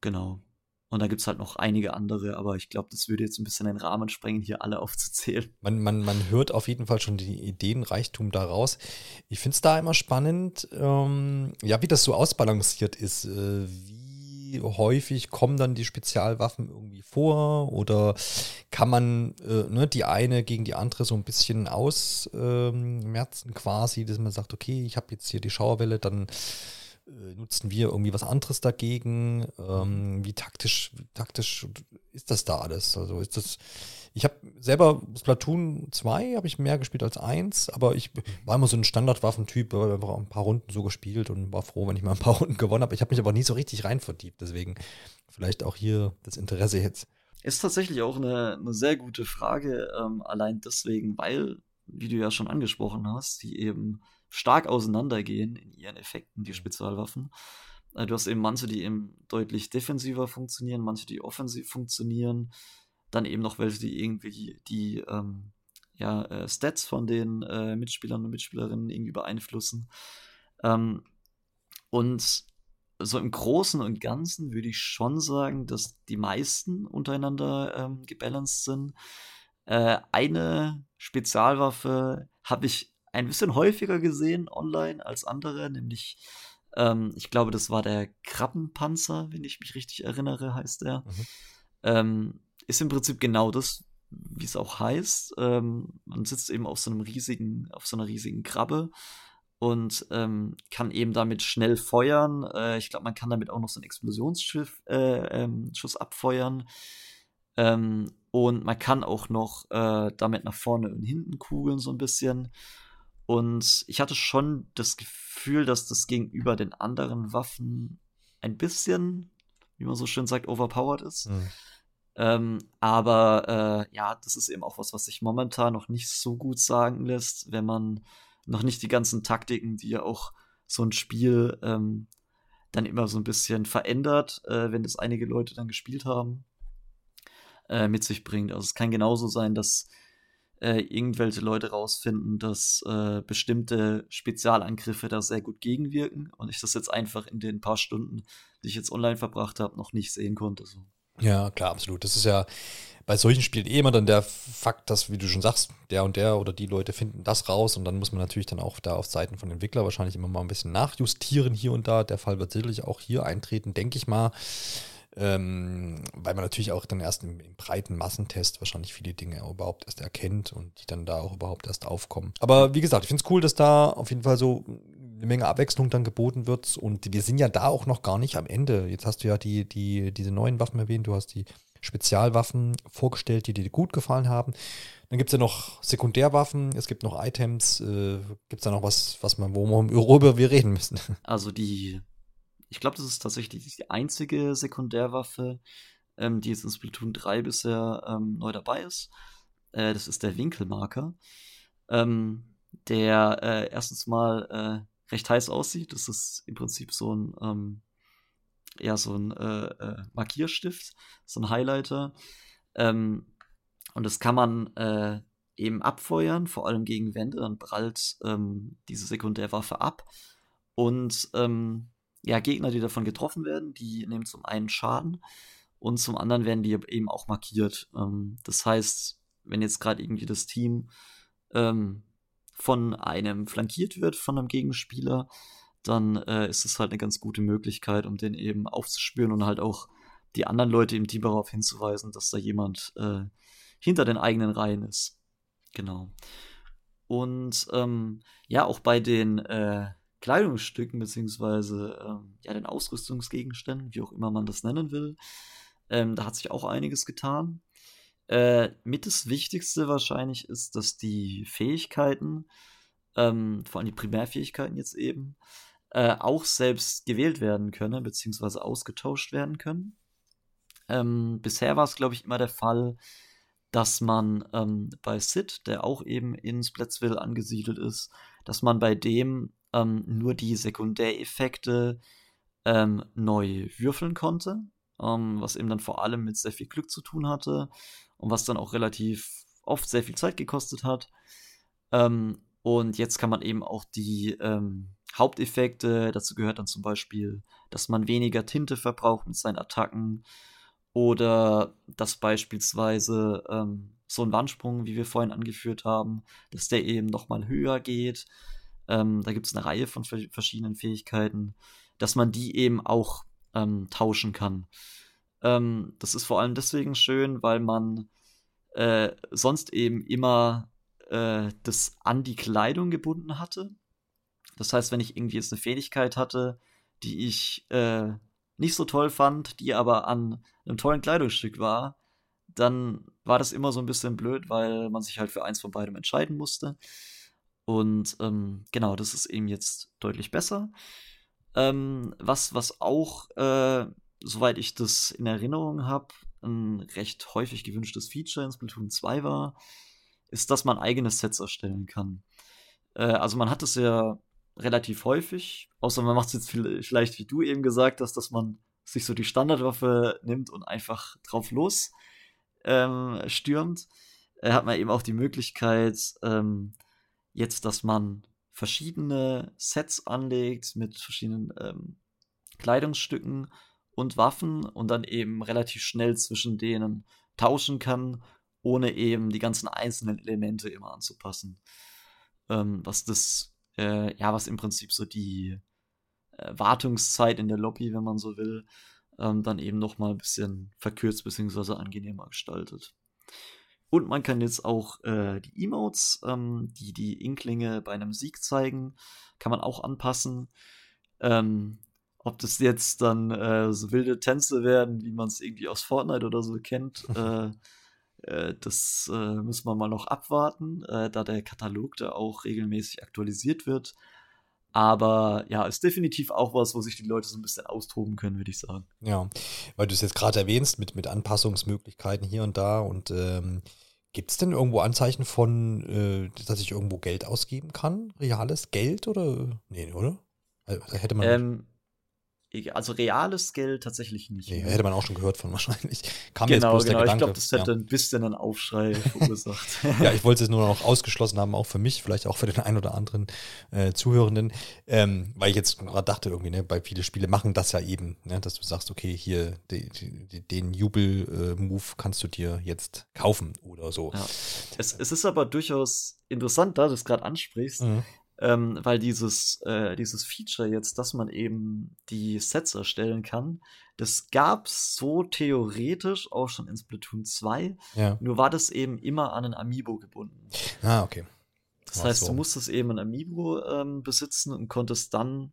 Genau. Und da gibt es halt noch einige andere, aber ich glaube, das würde jetzt ein bisschen den Rahmen sprengen, hier alle aufzuzählen. Man, man, man hört auf jeden Fall schon den Ideenreichtum daraus. Ich finde es da immer spannend, ähm, ja, wie das so ausbalanciert ist. Äh, wie häufig kommen dann die Spezialwaffen irgendwie vor? Oder kann man äh, ne, die eine gegen die andere so ein bisschen ausmerzen ähm, quasi, dass man sagt, okay, ich habe jetzt hier die Schauerwelle, dann nutzen wir irgendwie was anderes dagegen? Ähm, wie taktisch, wie taktisch ist das da alles? Also ist das. Ich habe selber Splatoon 2 habe ich mehr gespielt als 1, aber ich war immer so ein Standardwaffentyp, habe einfach ein paar Runden so gespielt und war froh, wenn ich mal ein paar Runden gewonnen habe. Ich habe mich aber nie so richtig rein vertiebt, deswegen vielleicht auch hier das Interesse jetzt. Ist tatsächlich auch eine, eine sehr gute Frage, ähm, allein deswegen, weil, wie du ja schon angesprochen hast, die eben stark auseinandergehen in ihren Effekten, die Spezialwaffen. Äh, du hast eben manche, die eben deutlich defensiver funktionieren, manche, die offensiv funktionieren. Dann eben noch welche, die irgendwie die, die ähm, ja, äh, Stats von den äh, Mitspielern und Mitspielerinnen irgendwie beeinflussen. Ähm, und so im Großen und Ganzen würde ich schon sagen, dass die meisten untereinander ähm, gebalanced sind. Äh, eine Spezialwaffe habe ich ein bisschen häufiger gesehen online als andere, nämlich ähm, ich glaube, das war der Krabbenpanzer, wenn ich mich richtig erinnere, heißt der. Mhm. Ähm, ist im Prinzip genau das, wie es auch heißt. Ähm, man sitzt eben auf so einem riesigen, auf so einer riesigen Krabbe und ähm, kann eben damit schnell feuern. Äh, ich glaube, man kann damit auch noch so einen Explosionsschuss äh, ähm, abfeuern. Ähm, und man kann auch noch äh, damit nach vorne und hinten kugeln, so ein bisschen. Und ich hatte schon das Gefühl, dass das gegenüber den anderen Waffen ein bisschen, wie man so schön sagt, overpowered ist. Mhm. Ähm, aber äh, ja, das ist eben auch was, was sich momentan noch nicht so gut sagen lässt, wenn man noch nicht die ganzen Taktiken, die ja auch so ein Spiel ähm, dann immer so ein bisschen verändert, äh, wenn das einige Leute dann gespielt haben, äh, mit sich bringt. Also es kann genauso sein, dass äh, irgendwelche Leute rausfinden, dass äh, bestimmte Spezialangriffe da sehr gut gegenwirken und ich das jetzt einfach in den paar Stunden, die ich jetzt online verbracht habe, noch nicht sehen konnte. So. Ja, klar, absolut. Das ist ja bei solchen Spielen eh immer dann der Fakt, dass, wie du schon sagst, der und der oder die Leute finden das raus und dann muss man natürlich dann auch da auf Seiten von Entwickler wahrscheinlich immer mal ein bisschen nachjustieren hier und da. Der Fall wird sicherlich auch hier eintreten, denke ich mal. Ähm, weil man natürlich auch dann erst im, im, breiten Massentest wahrscheinlich viele Dinge überhaupt erst erkennt und die dann da auch überhaupt erst aufkommen. Aber wie gesagt, ich finde es cool, dass da auf jeden Fall so eine Menge Abwechslung dann geboten wird und wir sind ja da auch noch gar nicht am Ende. Jetzt hast du ja die, die, diese neuen Waffen erwähnt, du hast die Spezialwaffen vorgestellt, die dir gut gefallen haben. Dann gibt es ja noch Sekundärwaffen, es gibt noch Items. Äh, gibt es da noch was, was man, worüber wir reden müssen? Also die ich glaube, das ist tatsächlich die einzige Sekundärwaffe, ähm, die jetzt in Splatoon 3 bisher ähm, neu dabei ist. Äh, das ist der Winkelmarker, ähm, der äh, erstens mal äh, recht heiß aussieht. Das ist im Prinzip so ein, ähm, ja, so ein äh, äh, Markierstift, so ein Highlighter. Ähm, und das kann man äh, eben abfeuern, vor allem gegen Wände, dann prallt ähm, diese Sekundärwaffe ab. Und ähm, ja, Gegner, die davon getroffen werden, die nehmen zum einen Schaden und zum anderen werden die eben auch markiert. Ähm, das heißt, wenn jetzt gerade irgendwie das Team ähm, von einem flankiert wird, von einem Gegenspieler, dann äh, ist es halt eine ganz gute Möglichkeit, um den eben aufzuspüren und halt auch die anderen Leute im Team darauf hinzuweisen, dass da jemand äh, hinter den eigenen Reihen ist. Genau. Und ähm, ja, auch bei den äh, Kleidungsstücken beziehungsweise ähm, ja den Ausrüstungsgegenständen, wie auch immer man das nennen will. Ähm, da hat sich auch einiges getan. Äh, mit das Wichtigste wahrscheinlich ist, dass die Fähigkeiten, ähm, vor allem die Primärfähigkeiten jetzt eben, äh, auch selbst gewählt werden können, beziehungsweise ausgetauscht werden können. Ähm, bisher war es, glaube ich, immer der Fall, dass man ähm, bei Sid, der auch eben in Splitsville angesiedelt ist, dass man bei dem ähm, nur die Sekundäreffekte ähm, neu würfeln konnte, ähm, was eben dann vor allem mit sehr viel Glück zu tun hatte und was dann auch relativ oft sehr viel Zeit gekostet hat. Ähm, und jetzt kann man eben auch die ähm, Haupteffekte, dazu gehört dann zum Beispiel, dass man weniger Tinte verbraucht mit seinen Attacken oder dass beispielsweise ähm, so ein Wandsprung, wie wir vorhin angeführt haben, dass der eben nochmal höher geht. Ähm, da gibt es eine Reihe von verschiedenen Fähigkeiten, dass man die eben auch ähm, tauschen kann. Ähm, das ist vor allem deswegen schön, weil man äh, sonst eben immer äh, das an die Kleidung gebunden hatte. Das heißt, wenn ich irgendwie jetzt eine Fähigkeit hatte, die ich äh, nicht so toll fand, die aber an einem tollen Kleidungsstück war, dann war das immer so ein bisschen blöd, weil man sich halt für eins von beidem entscheiden musste. Und ähm, genau, das ist eben jetzt deutlich besser. Ähm, was, was auch, äh, soweit ich das in Erinnerung habe, ein recht häufig gewünschtes Feature in Splatoon 2 war, ist, dass man eigene Sets erstellen kann. Äh, also man hat es ja relativ häufig, außer man macht es jetzt vielleicht, wie du eben gesagt hast, dass man sich so die Standardwaffe nimmt und einfach drauf los ähm, stürmt, äh, hat man eben auch die Möglichkeit, ähm, jetzt, dass man verschiedene Sets anlegt mit verschiedenen ähm, Kleidungsstücken und Waffen und dann eben relativ schnell zwischen denen tauschen kann, ohne eben die ganzen einzelnen Elemente immer anzupassen. Ähm, was das, äh, ja, was im Prinzip so die äh, Wartungszeit in der Lobby, wenn man so will, ähm, dann eben nochmal ein bisschen verkürzt bzw. angenehmer gestaltet. Und man kann jetzt auch äh, die Emotes, ähm, die die Inklinge bei einem Sieg zeigen, kann man auch anpassen. Ähm, ob das jetzt dann äh, so wilde Tänze werden, wie man es irgendwie aus Fortnite oder so kennt, äh, äh, das äh, müssen wir mal noch abwarten, äh, da der Katalog da auch regelmäßig aktualisiert wird. Aber ja, ist definitiv auch was, wo sich die Leute so ein bisschen austoben können, würde ich sagen. Ja, weil du es jetzt gerade erwähnst mit, mit Anpassungsmöglichkeiten hier und da. Und ähm, gibt es denn irgendwo Anzeichen von, äh, dass ich irgendwo Geld ausgeben kann? Reales Geld oder? Nee, oder? Also, hätte man. Ähm, also reales Geld tatsächlich nicht. Nee, hätte man auch schon gehört von wahrscheinlich. Kam genau, jetzt bloß genau. Der Gedanke. Ich glaube, das hätte ja. ein bisschen einen Aufschrei verursacht. ja, ich wollte es nur noch ausgeschlossen haben, auch für mich, vielleicht auch für den einen oder anderen äh, Zuhörenden, ähm, weil ich jetzt gerade dachte irgendwie, ne, bei viele Spiele machen das ja eben, ne, dass du sagst, okay, hier die, die, den Jubel-Move äh, kannst du dir jetzt kaufen oder so. Ja. Es, es ist aber durchaus interessant, da du es gerade ansprichst, mhm ähm, weil dieses, äh, dieses Feature jetzt, dass man eben die Sets erstellen kann, das gab es so theoretisch auch schon in Splatoon 2. Ja. Nur war das eben immer an ein Amiibo gebunden. Ah, okay. Das Ach heißt, so. du musstest eben ein Amiibo ähm, besitzen und konntest dann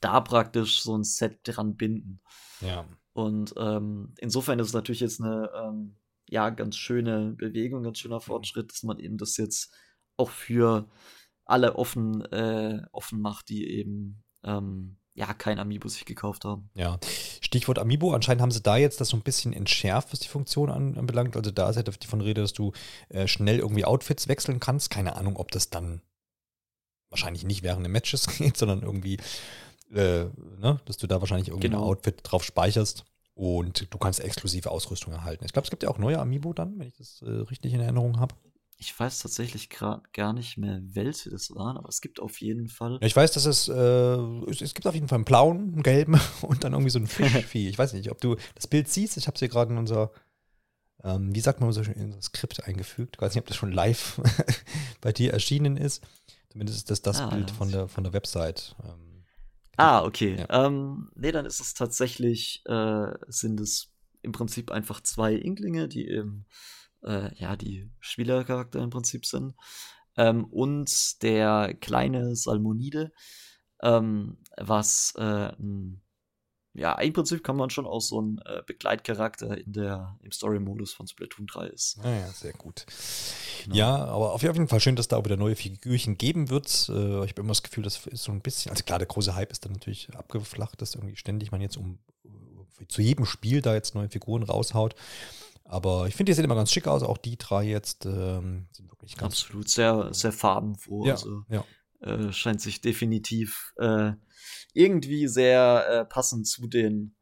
da praktisch so ein Set dran binden. Ja. Und ähm, insofern ist es natürlich jetzt eine ähm, ja, ganz schöne Bewegung, ganz schöner mhm. Fortschritt, dass man eben das jetzt auch für alle offen, äh, offen macht, die eben ähm, ja kein Amiibo sich gekauft haben. Ja, Stichwort Amiibo. Anscheinend haben sie da jetzt das so ein bisschen entschärft, was die Funktion an, anbelangt. Also da ist halt davon Rede, dass du äh, schnell irgendwie Outfits wechseln kannst. Keine Ahnung, ob das dann wahrscheinlich nicht während des Matches geht, sondern irgendwie, äh, ne, dass du da wahrscheinlich irgendwie genau. ein Outfit drauf speicherst. Und du kannst exklusive Ausrüstung erhalten. Ich glaube, es gibt ja auch neue Amiibo dann, wenn ich das äh, richtig in Erinnerung habe. Ich weiß tatsächlich gar nicht mehr, welche das waren, aber es gibt auf jeden Fall. Ja, ich weiß, dass es, äh, es, es, gibt auf jeden Fall einen blauen, einen gelben und dann irgendwie so ein Fischvieh. ich weiß nicht, ob du das Bild siehst. Ich habe es hier gerade in unser, ähm, wie sagt man so schön, in unser Skript eingefügt. Ich weiß nicht, ob das schon live bei dir erschienen ist. Zumindest ist das das ah, Bild von, der, von der Website. Ähm, ah, okay. Ja. Ähm, nee, dann ist es tatsächlich, äh, sind es im Prinzip einfach zwei Inklinge, die eben äh, ja, die Spielercharakter im Prinzip sind. Ähm, und der kleine Salmonide, ähm, was äh, ja, im Prinzip kann man schon auch so ein äh, Begleitcharakter in der, im Story-Modus von Splatoon 3 ist. Ah ja, sehr gut. Genau. Ja, aber auf jeden Fall schön, dass da auch wieder neue Figürchen geben wird. Äh, ich habe immer das Gefühl, das ist so ein bisschen, also klar, der große Hype ist dann natürlich abgeflacht, dass irgendwie ständig man jetzt um zu jedem Spiel da jetzt neue Figuren raushaut. Aber ich finde, die sehen immer ganz schick aus. Auch die drei jetzt ähm, sind wirklich ganz. Absolut, sehr, sehr farbenfroh. Ja, also, ja. Äh, scheint sich definitiv äh, irgendwie sehr äh, passend zu den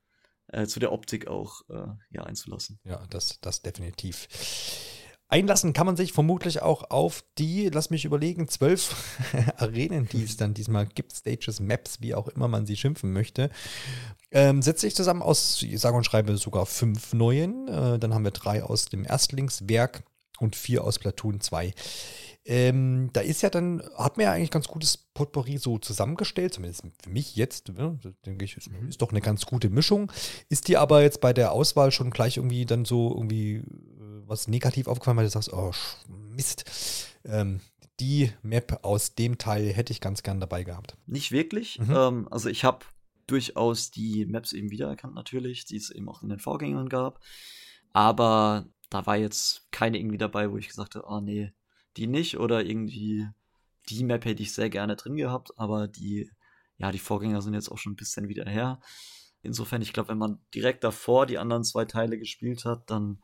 äh, zu der Optik auch äh, ja, einzulassen. Ja, das, das definitiv. Einlassen kann man sich vermutlich auch auf die, lass mich überlegen, zwölf Arenen, die es dann diesmal gibt, Stages, Maps, wie auch immer man sie schimpfen möchte. Ähm, setzt sich zusammen aus, ich sage und schreibe sogar fünf neuen. Äh, dann haben wir drei aus dem Erstlingswerk und vier aus Platoon 2. Ähm, da ist ja dann, hat man ja eigentlich ganz gutes Potpourri so zusammengestellt, zumindest für mich jetzt, ne, denke ich, ist, mhm. ist, doch eine ganz gute Mischung. Ist dir aber jetzt bei der Auswahl schon gleich irgendwie dann so irgendwie was negativ aufgefallen, weil du sagst, oh Mist, ähm, die Map aus dem Teil hätte ich ganz gern dabei gehabt. Nicht wirklich. Mhm. Ähm, also ich habe durchaus die Maps eben wiedererkannt natürlich, die es eben auch in den Vorgängern gab. Aber da war jetzt keine irgendwie dabei, wo ich gesagt habe, oh nee, die nicht oder irgendwie die Map hätte ich sehr gerne drin gehabt, aber die, ja, die Vorgänger sind jetzt auch schon ein bisschen wieder her. Insofern, ich glaube, wenn man direkt davor die anderen zwei Teile gespielt hat, dann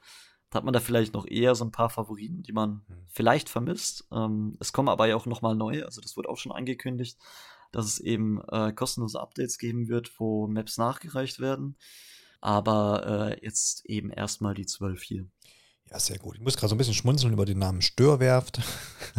hat man da vielleicht noch eher so ein paar Favoriten, die man mhm. vielleicht vermisst. Ähm, es kommen aber ja auch nochmal neue, also das wurde auch schon angekündigt, dass es eben äh, kostenlose Updates geben wird, wo Maps nachgereicht werden. Aber äh, jetzt eben erstmal die zwölf hier. Ja, sehr gut. Ich muss gerade so ein bisschen schmunzeln über den Namen Störwerft.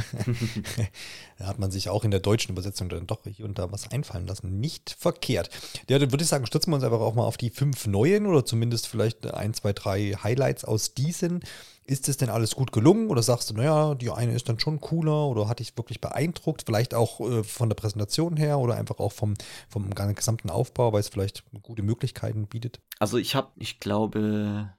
da hat man sich auch in der deutschen Übersetzung dann doch hier und da was einfallen lassen. Nicht verkehrt. Ja, dann würde ich sagen, stützen wir uns einfach auch mal auf die fünf neuen oder zumindest vielleicht ein, zwei, drei Highlights aus diesen. Ist es denn alles gut gelungen oder sagst du, naja, die eine ist dann schon cooler oder hat dich wirklich beeindruckt? Vielleicht auch äh, von der Präsentation her oder einfach auch vom, vom gesamten Aufbau, weil es vielleicht gute Möglichkeiten bietet? Also ich habe, ich glaube,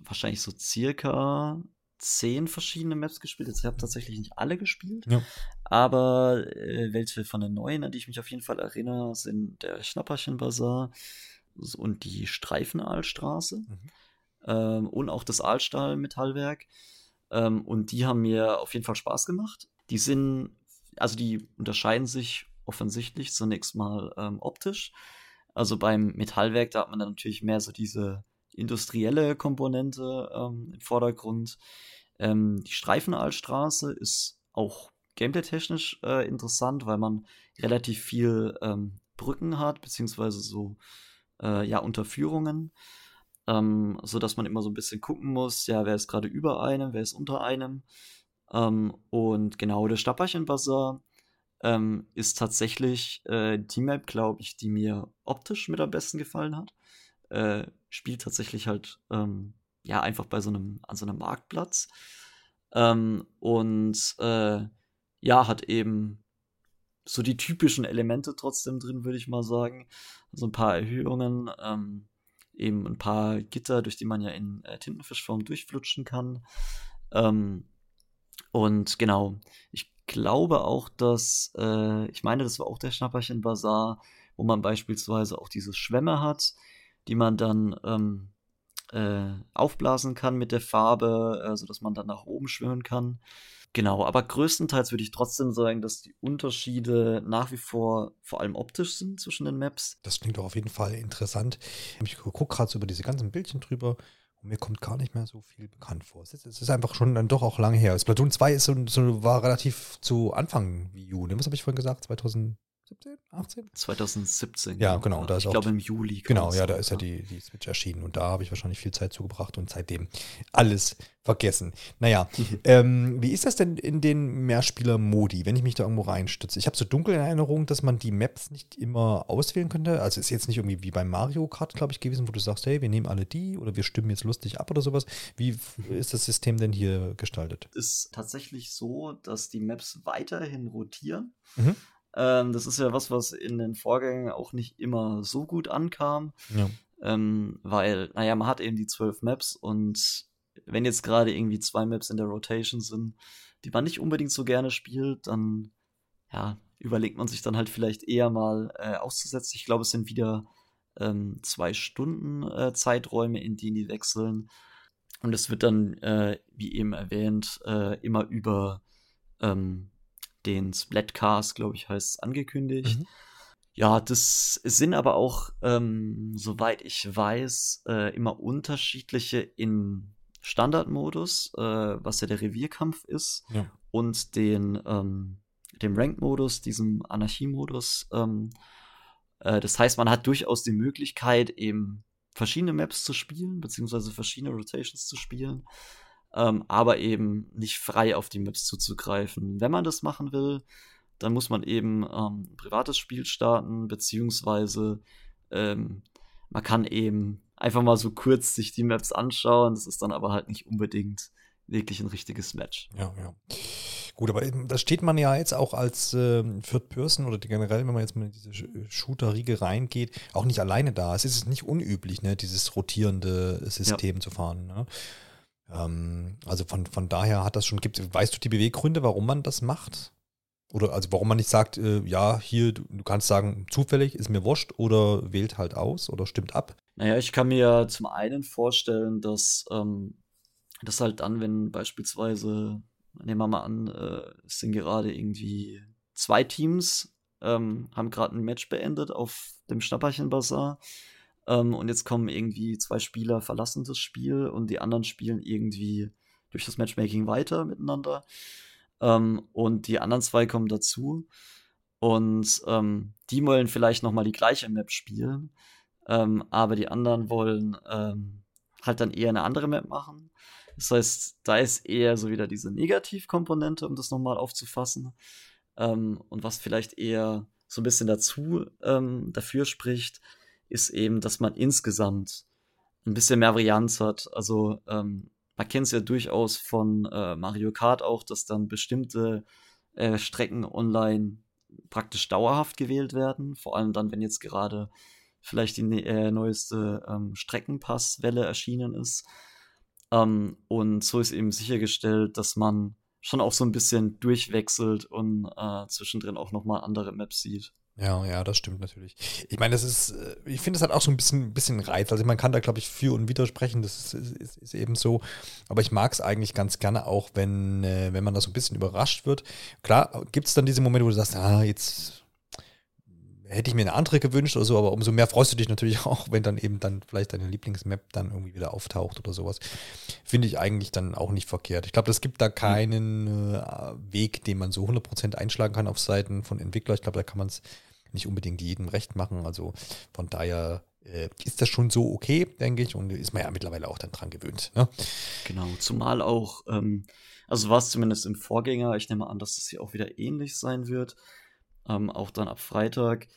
wahrscheinlich so circa zehn verschiedene Maps gespielt. Jetzt habe tatsächlich nicht alle gespielt. Ja. Aber äh, welche von den neuen, an die ich mich auf jeden Fall erinnere, sind der Schnapperchen-Bazar und die Streifenaalstraße. Mhm. Ähm, und auch das Aalstahl-Metallwerk. Ähm, und die haben mir auf jeden Fall Spaß gemacht. Die sind, also die unterscheiden sich offensichtlich zunächst mal ähm, optisch. Also beim Metallwerk, da hat man dann natürlich mehr so diese industrielle Komponente ähm, im Vordergrund. Ähm, die Streifenaalstraße ist auch gameplay-technisch äh, interessant, weil man relativ viel ähm, Brücken hat, beziehungsweise so äh, ja, Unterführungen, ähm, so dass man immer so ein bisschen gucken muss, ja, wer ist gerade über einem, wer ist unter einem. Ähm, und genau, der Stapperchenbazar ähm, ist tatsächlich äh, die Map, glaube ich, die mir optisch mit am besten gefallen hat äh, spielt tatsächlich halt ähm, ja einfach bei so einem an so einem Marktplatz ähm, und äh, ja hat eben so die typischen Elemente trotzdem drin, würde ich mal sagen. So ein paar Erhöhungen, ähm, eben ein paar Gitter, durch die man ja in äh, Tintenfischform durchflutschen kann. Ähm, und genau, ich glaube auch, dass, äh, ich meine, das war auch der Schnapperchen Bazar, wo man beispielsweise auch diese Schwämme hat, die man dann ähm, äh, aufblasen kann mit der Farbe, äh, sodass man dann nach oben schwimmen kann. Genau, aber größtenteils würde ich trotzdem sagen, dass die Unterschiede nach wie vor vor allem optisch sind zwischen den Maps. Das klingt doch auf jeden Fall interessant. Ich gucke gerade so über diese ganzen Bildchen drüber und mir kommt gar nicht mehr so viel bekannt vor. Es ist, einfach schon dann doch auch lange her. Splatoon 2 ist so, so, war relativ zu Anfang wie Juni. Was habe ich vorhin gesagt? 2000? 17, 18? 2017. Ja, genau. Da ist ich glaube im Juli. Genau, ja, da ist ja die, die Switch erschienen und da habe ich wahrscheinlich viel Zeit zugebracht und seitdem alles vergessen. Naja, ähm, wie ist das denn in den Mehrspieler-Modi, wenn ich mich da irgendwo reinstütze? Ich habe so dunkel in Erinnerung, dass man die Maps nicht immer auswählen könnte. Also ist jetzt nicht irgendwie wie beim Mario Kart, glaube ich, gewesen, wo du sagst, hey, wir nehmen alle die oder wir stimmen jetzt lustig ab oder sowas. Wie ist das System denn hier gestaltet? Ist tatsächlich so, dass die Maps weiterhin rotieren. Mhm. Ähm, das ist ja was, was in den Vorgängen auch nicht immer so gut ankam. Ja. Ähm, weil, naja, man hat eben die zwölf Maps und wenn jetzt gerade irgendwie zwei Maps in der Rotation sind, die man nicht unbedingt so gerne spielt, dann ja, überlegt man sich dann halt vielleicht eher mal äh, auszusetzen. Ich glaube, es sind wieder ähm, zwei Stunden äh, Zeiträume, in denen die wechseln. Und es wird dann, äh, wie eben erwähnt, äh, immer über ähm, den Splatcast, glaube ich, heißt es, angekündigt. Mhm. Ja, das sind aber auch, ähm, soweit ich weiß, äh, immer unterschiedliche im Standardmodus, äh, was ja der Revierkampf ist, ja. und den, ähm, dem Ranked-Modus, diesem Anarchie-Modus. Ähm, äh, das heißt, man hat durchaus die Möglichkeit, eben verschiedene Maps zu spielen, beziehungsweise verschiedene Rotations zu spielen, ähm, aber eben nicht frei auf die Maps zuzugreifen. Wenn man das machen will, dann muss man eben ähm, ein privates Spiel starten, beziehungsweise ähm, man kann eben einfach mal so kurz sich die Maps anschauen. Das ist dann aber halt nicht unbedingt wirklich ein richtiges Match. Ja, ja. Gut, aber da steht man ja jetzt auch als äh, Third Person oder generell, wenn man jetzt mal in diese Shooter-Riege reingeht, auch nicht alleine da. Es ist nicht unüblich, ne, dieses rotierende System ja. zu fahren. Ne? Ähm, also von, von daher hat das schon, gibt, weißt du die Beweggründe, warum man das macht? Oder also warum man nicht sagt, äh, ja, hier, du, du, kannst sagen, zufällig, ist mir wurscht oder wählt halt aus oder stimmt ab? Naja, ich kann mir zum einen vorstellen, dass ähm, das halt dann, wenn beispielsweise, nehmen wir mal an, äh, es sind gerade irgendwie zwei Teams, ähm, haben gerade ein Match beendet auf dem Schnapperchen-Bazar ähm, und jetzt kommen irgendwie zwei Spieler, verlassen das Spiel und die anderen spielen irgendwie durch das Matchmaking weiter miteinander ähm, und die anderen zwei kommen dazu. Und ähm, die wollen vielleicht nochmal die gleiche Map spielen. Ähm, aber die anderen wollen ähm, halt dann eher eine andere Map machen. Das heißt, da ist eher so wieder diese Negativkomponente, um das nochmal aufzufassen. Ähm, und was vielleicht eher so ein bisschen dazu ähm, dafür spricht, ist eben, dass man insgesamt ein bisschen mehr Varianz hat. Also ähm, man kennt es ja durchaus von äh, Mario Kart auch, dass dann bestimmte äh, Strecken online praktisch dauerhaft gewählt werden. Vor allem dann, wenn jetzt gerade vielleicht die ne, äh, neueste ähm, Streckenpasswelle erschienen ist. Ähm, und so ist eben sichergestellt, dass man schon auch so ein bisschen durchwechselt und äh, zwischendrin auch nochmal andere Maps sieht. Ja, ja, das stimmt natürlich. Ich meine, das ist, äh, ich finde, das hat auch so ein bisschen, bisschen Reiz. Also man kann da, glaube ich, für und widersprechen, das ist, ist, ist eben so. Aber ich mag es eigentlich ganz gerne auch, wenn, äh, wenn man da so ein bisschen überrascht wird. Klar, gibt es dann diese Momente, wo du sagst, ah, jetzt hätte ich mir eine andere gewünscht oder so, aber umso mehr freust du dich natürlich auch, wenn dann eben dann vielleicht deine Lieblingsmap dann irgendwie wieder auftaucht oder sowas. Finde ich eigentlich dann auch nicht verkehrt. Ich glaube, es gibt da keinen äh, Weg, den man so 100% einschlagen kann auf Seiten von Entwicklern. Ich glaube, da kann man es nicht unbedingt jedem recht machen. Also von daher äh, ist das schon so okay, denke ich, und ist man ja mittlerweile auch dann dran gewöhnt. Ne? Genau, zumal auch, ähm, also war es zumindest im Vorgänger, ich nehme an, dass das hier auch wieder ähnlich sein wird, ähm, auch dann ab Freitag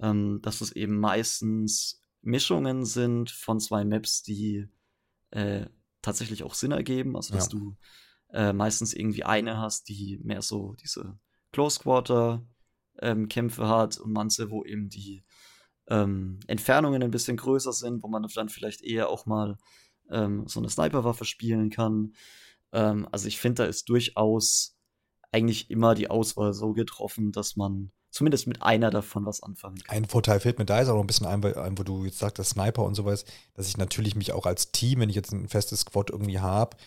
ähm, dass es eben meistens Mischungen sind von zwei Maps, die äh, tatsächlich auch Sinn ergeben. Also, dass ja. du äh, meistens irgendwie eine hast, die mehr so diese Close Quarter ähm, Kämpfe hat und manche, wo eben die ähm, Entfernungen ein bisschen größer sind, wo man dann vielleicht eher auch mal ähm, so eine Sniperwaffe spielen kann. Ähm, also ich finde, da ist durchaus eigentlich immer die Auswahl so getroffen, dass man zumindest mit einer davon was anfangen kann. Ein Vorteil fällt mir da jetzt auch ein bisschen ein, wo du jetzt sagst, Sniper und sowas, dass ich natürlich mich auch als Team, wenn ich jetzt ein festes Squad irgendwie habe,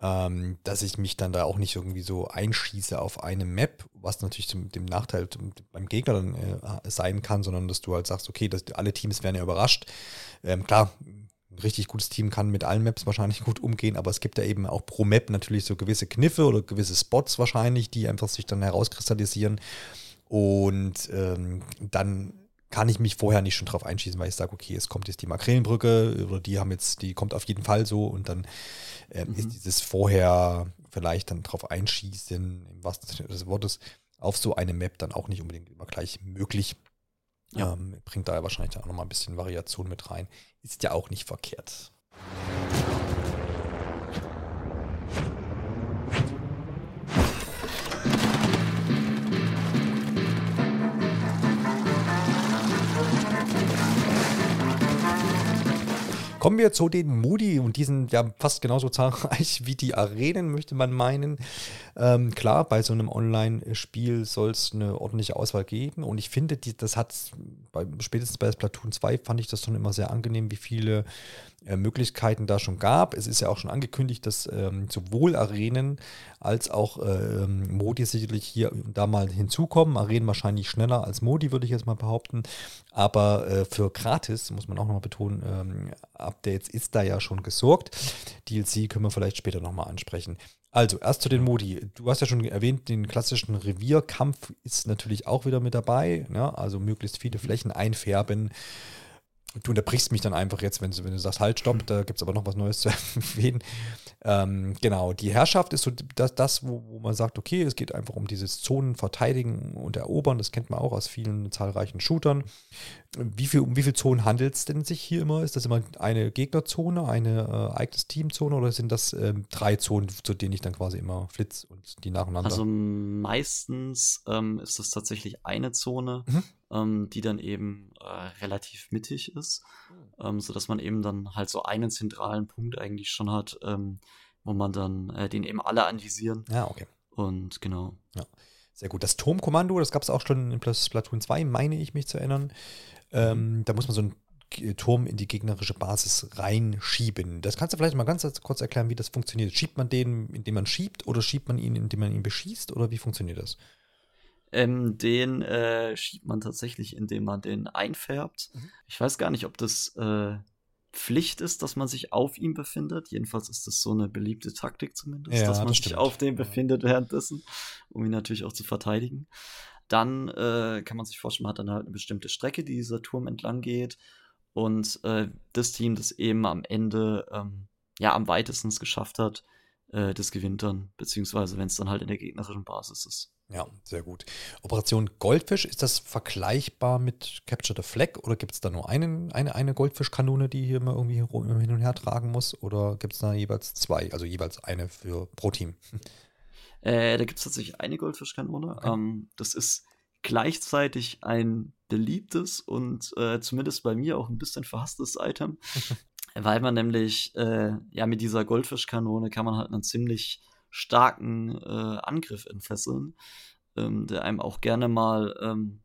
ähm, dass ich mich dann da auch nicht irgendwie so einschieße auf eine Map, was natürlich zum, dem Nachteil beim Gegner dann äh, sein kann, sondern dass du halt sagst, okay, dass alle Teams werden ja überrascht. Ähm, klar, ein richtig gutes Team kann mit allen Maps wahrscheinlich gut umgehen, aber es gibt ja eben auch pro Map natürlich so gewisse Kniffe oder gewisse Spots wahrscheinlich, die einfach sich dann herauskristallisieren. Und ähm, dann kann ich mich vorher nicht schon drauf einschießen, weil ich sage, okay, es kommt jetzt die Makrelenbrücke oder die haben jetzt, die kommt auf jeden Fall so und dann äh, mhm. ist dieses vorher vielleicht dann drauf einschießen, im wahrsten Sinne des Wortes, auf so eine Map dann auch nicht unbedingt immer gleich möglich. Ja. Ähm, bringt da wahrscheinlich dann auch nochmal ein bisschen Variation mit rein. Ist ja auch nicht verkehrt. Kommen wir zu den Moody und die sind ja fast genauso zahlreich wie die Arenen, möchte man meinen. Ähm, klar, bei so einem Online-Spiel soll es eine ordentliche Auswahl geben und ich finde, die, das hat spätestens bei Splatoon 2 fand ich das schon immer sehr angenehm, wie viele Möglichkeiten da schon gab. Es ist ja auch schon angekündigt, dass ähm, sowohl Arenen als auch ähm, Modi sicherlich hier da mal hinzukommen. Arenen wahrscheinlich schneller als Modi, würde ich jetzt mal behaupten. Aber äh, für gratis, muss man auch nochmal betonen, ähm, Updates ist da ja schon gesorgt. DLC können wir vielleicht später nochmal ansprechen. Also, erst zu den Modi. Du hast ja schon erwähnt, den klassischen Revierkampf ist natürlich auch wieder mit dabei. Ne? Also möglichst viele Flächen einfärben. Du unterbrichst mich dann einfach jetzt, wenn du, wenn du sagst, halt, stopp, da gibt es aber noch was Neues zu erwähnen. Ähm, genau, die Herrschaft ist so das, das wo, wo, man sagt, okay, es geht einfach um dieses Zonen verteidigen und erobern. Das kennt man auch aus vielen zahlreichen Shootern. Wie viel, um wie viele Zonen handelt es denn sich hier immer? Ist das immer eine Gegnerzone, eine äh, eigenes Teamzone oder sind das ähm, drei Zonen, zu denen ich dann quasi immer flitz und die nacheinander? Also meistens ähm, ist das tatsächlich eine Zone, mhm. Ähm, die dann eben äh, relativ mittig ist, mhm. ähm, sodass man eben dann halt so einen zentralen Punkt eigentlich schon hat, ähm, wo man dann äh, den eben alle anvisieren. Ja, okay. Und genau. Ja. Sehr gut. Das Turmkommando, das gab es auch schon in Splatoon 2, meine ich mich zu erinnern. Ähm, da muss man so einen Turm in die gegnerische Basis reinschieben. Das kannst du vielleicht mal ganz kurz erklären, wie das funktioniert. Schiebt man den, indem man schiebt, oder schiebt man ihn, indem man ihn beschießt, oder wie funktioniert das? Ähm, den äh, schiebt man tatsächlich, indem man den einfärbt. Mhm. Ich weiß gar nicht, ob das äh, Pflicht ist, dass man sich auf ihm befindet. Jedenfalls ist das so eine beliebte Taktik zumindest, ja, dass man das sich auf dem befindet währenddessen, um ihn natürlich auch zu verteidigen. Dann äh, kann man sich vorstellen, man hat dann halt eine bestimmte Strecke, die dieser Turm entlang geht. Und äh, das Team, das eben am Ende ähm, ja am weitesten es geschafft hat, äh, das gewinnt dann, beziehungsweise wenn es dann halt in der gegnerischen Basis ist. Ja, sehr gut. Operation Goldfisch, ist das vergleichbar mit Capture the Flag oder gibt es da nur einen, eine, eine Goldfischkanone, die hier immer irgendwie hin und her tragen muss? Oder gibt es da jeweils zwei, also jeweils eine für pro Team? Äh, da gibt es tatsächlich eine Goldfischkanone. Okay. Ähm, das ist gleichzeitig ein beliebtes und äh, zumindest bei mir auch ein bisschen verhasstes Item, weil man nämlich äh, ja mit dieser Goldfischkanone kann man halt einen ziemlich starken äh, Angriff entfesseln, ähm, der einem auch gerne mal ähm,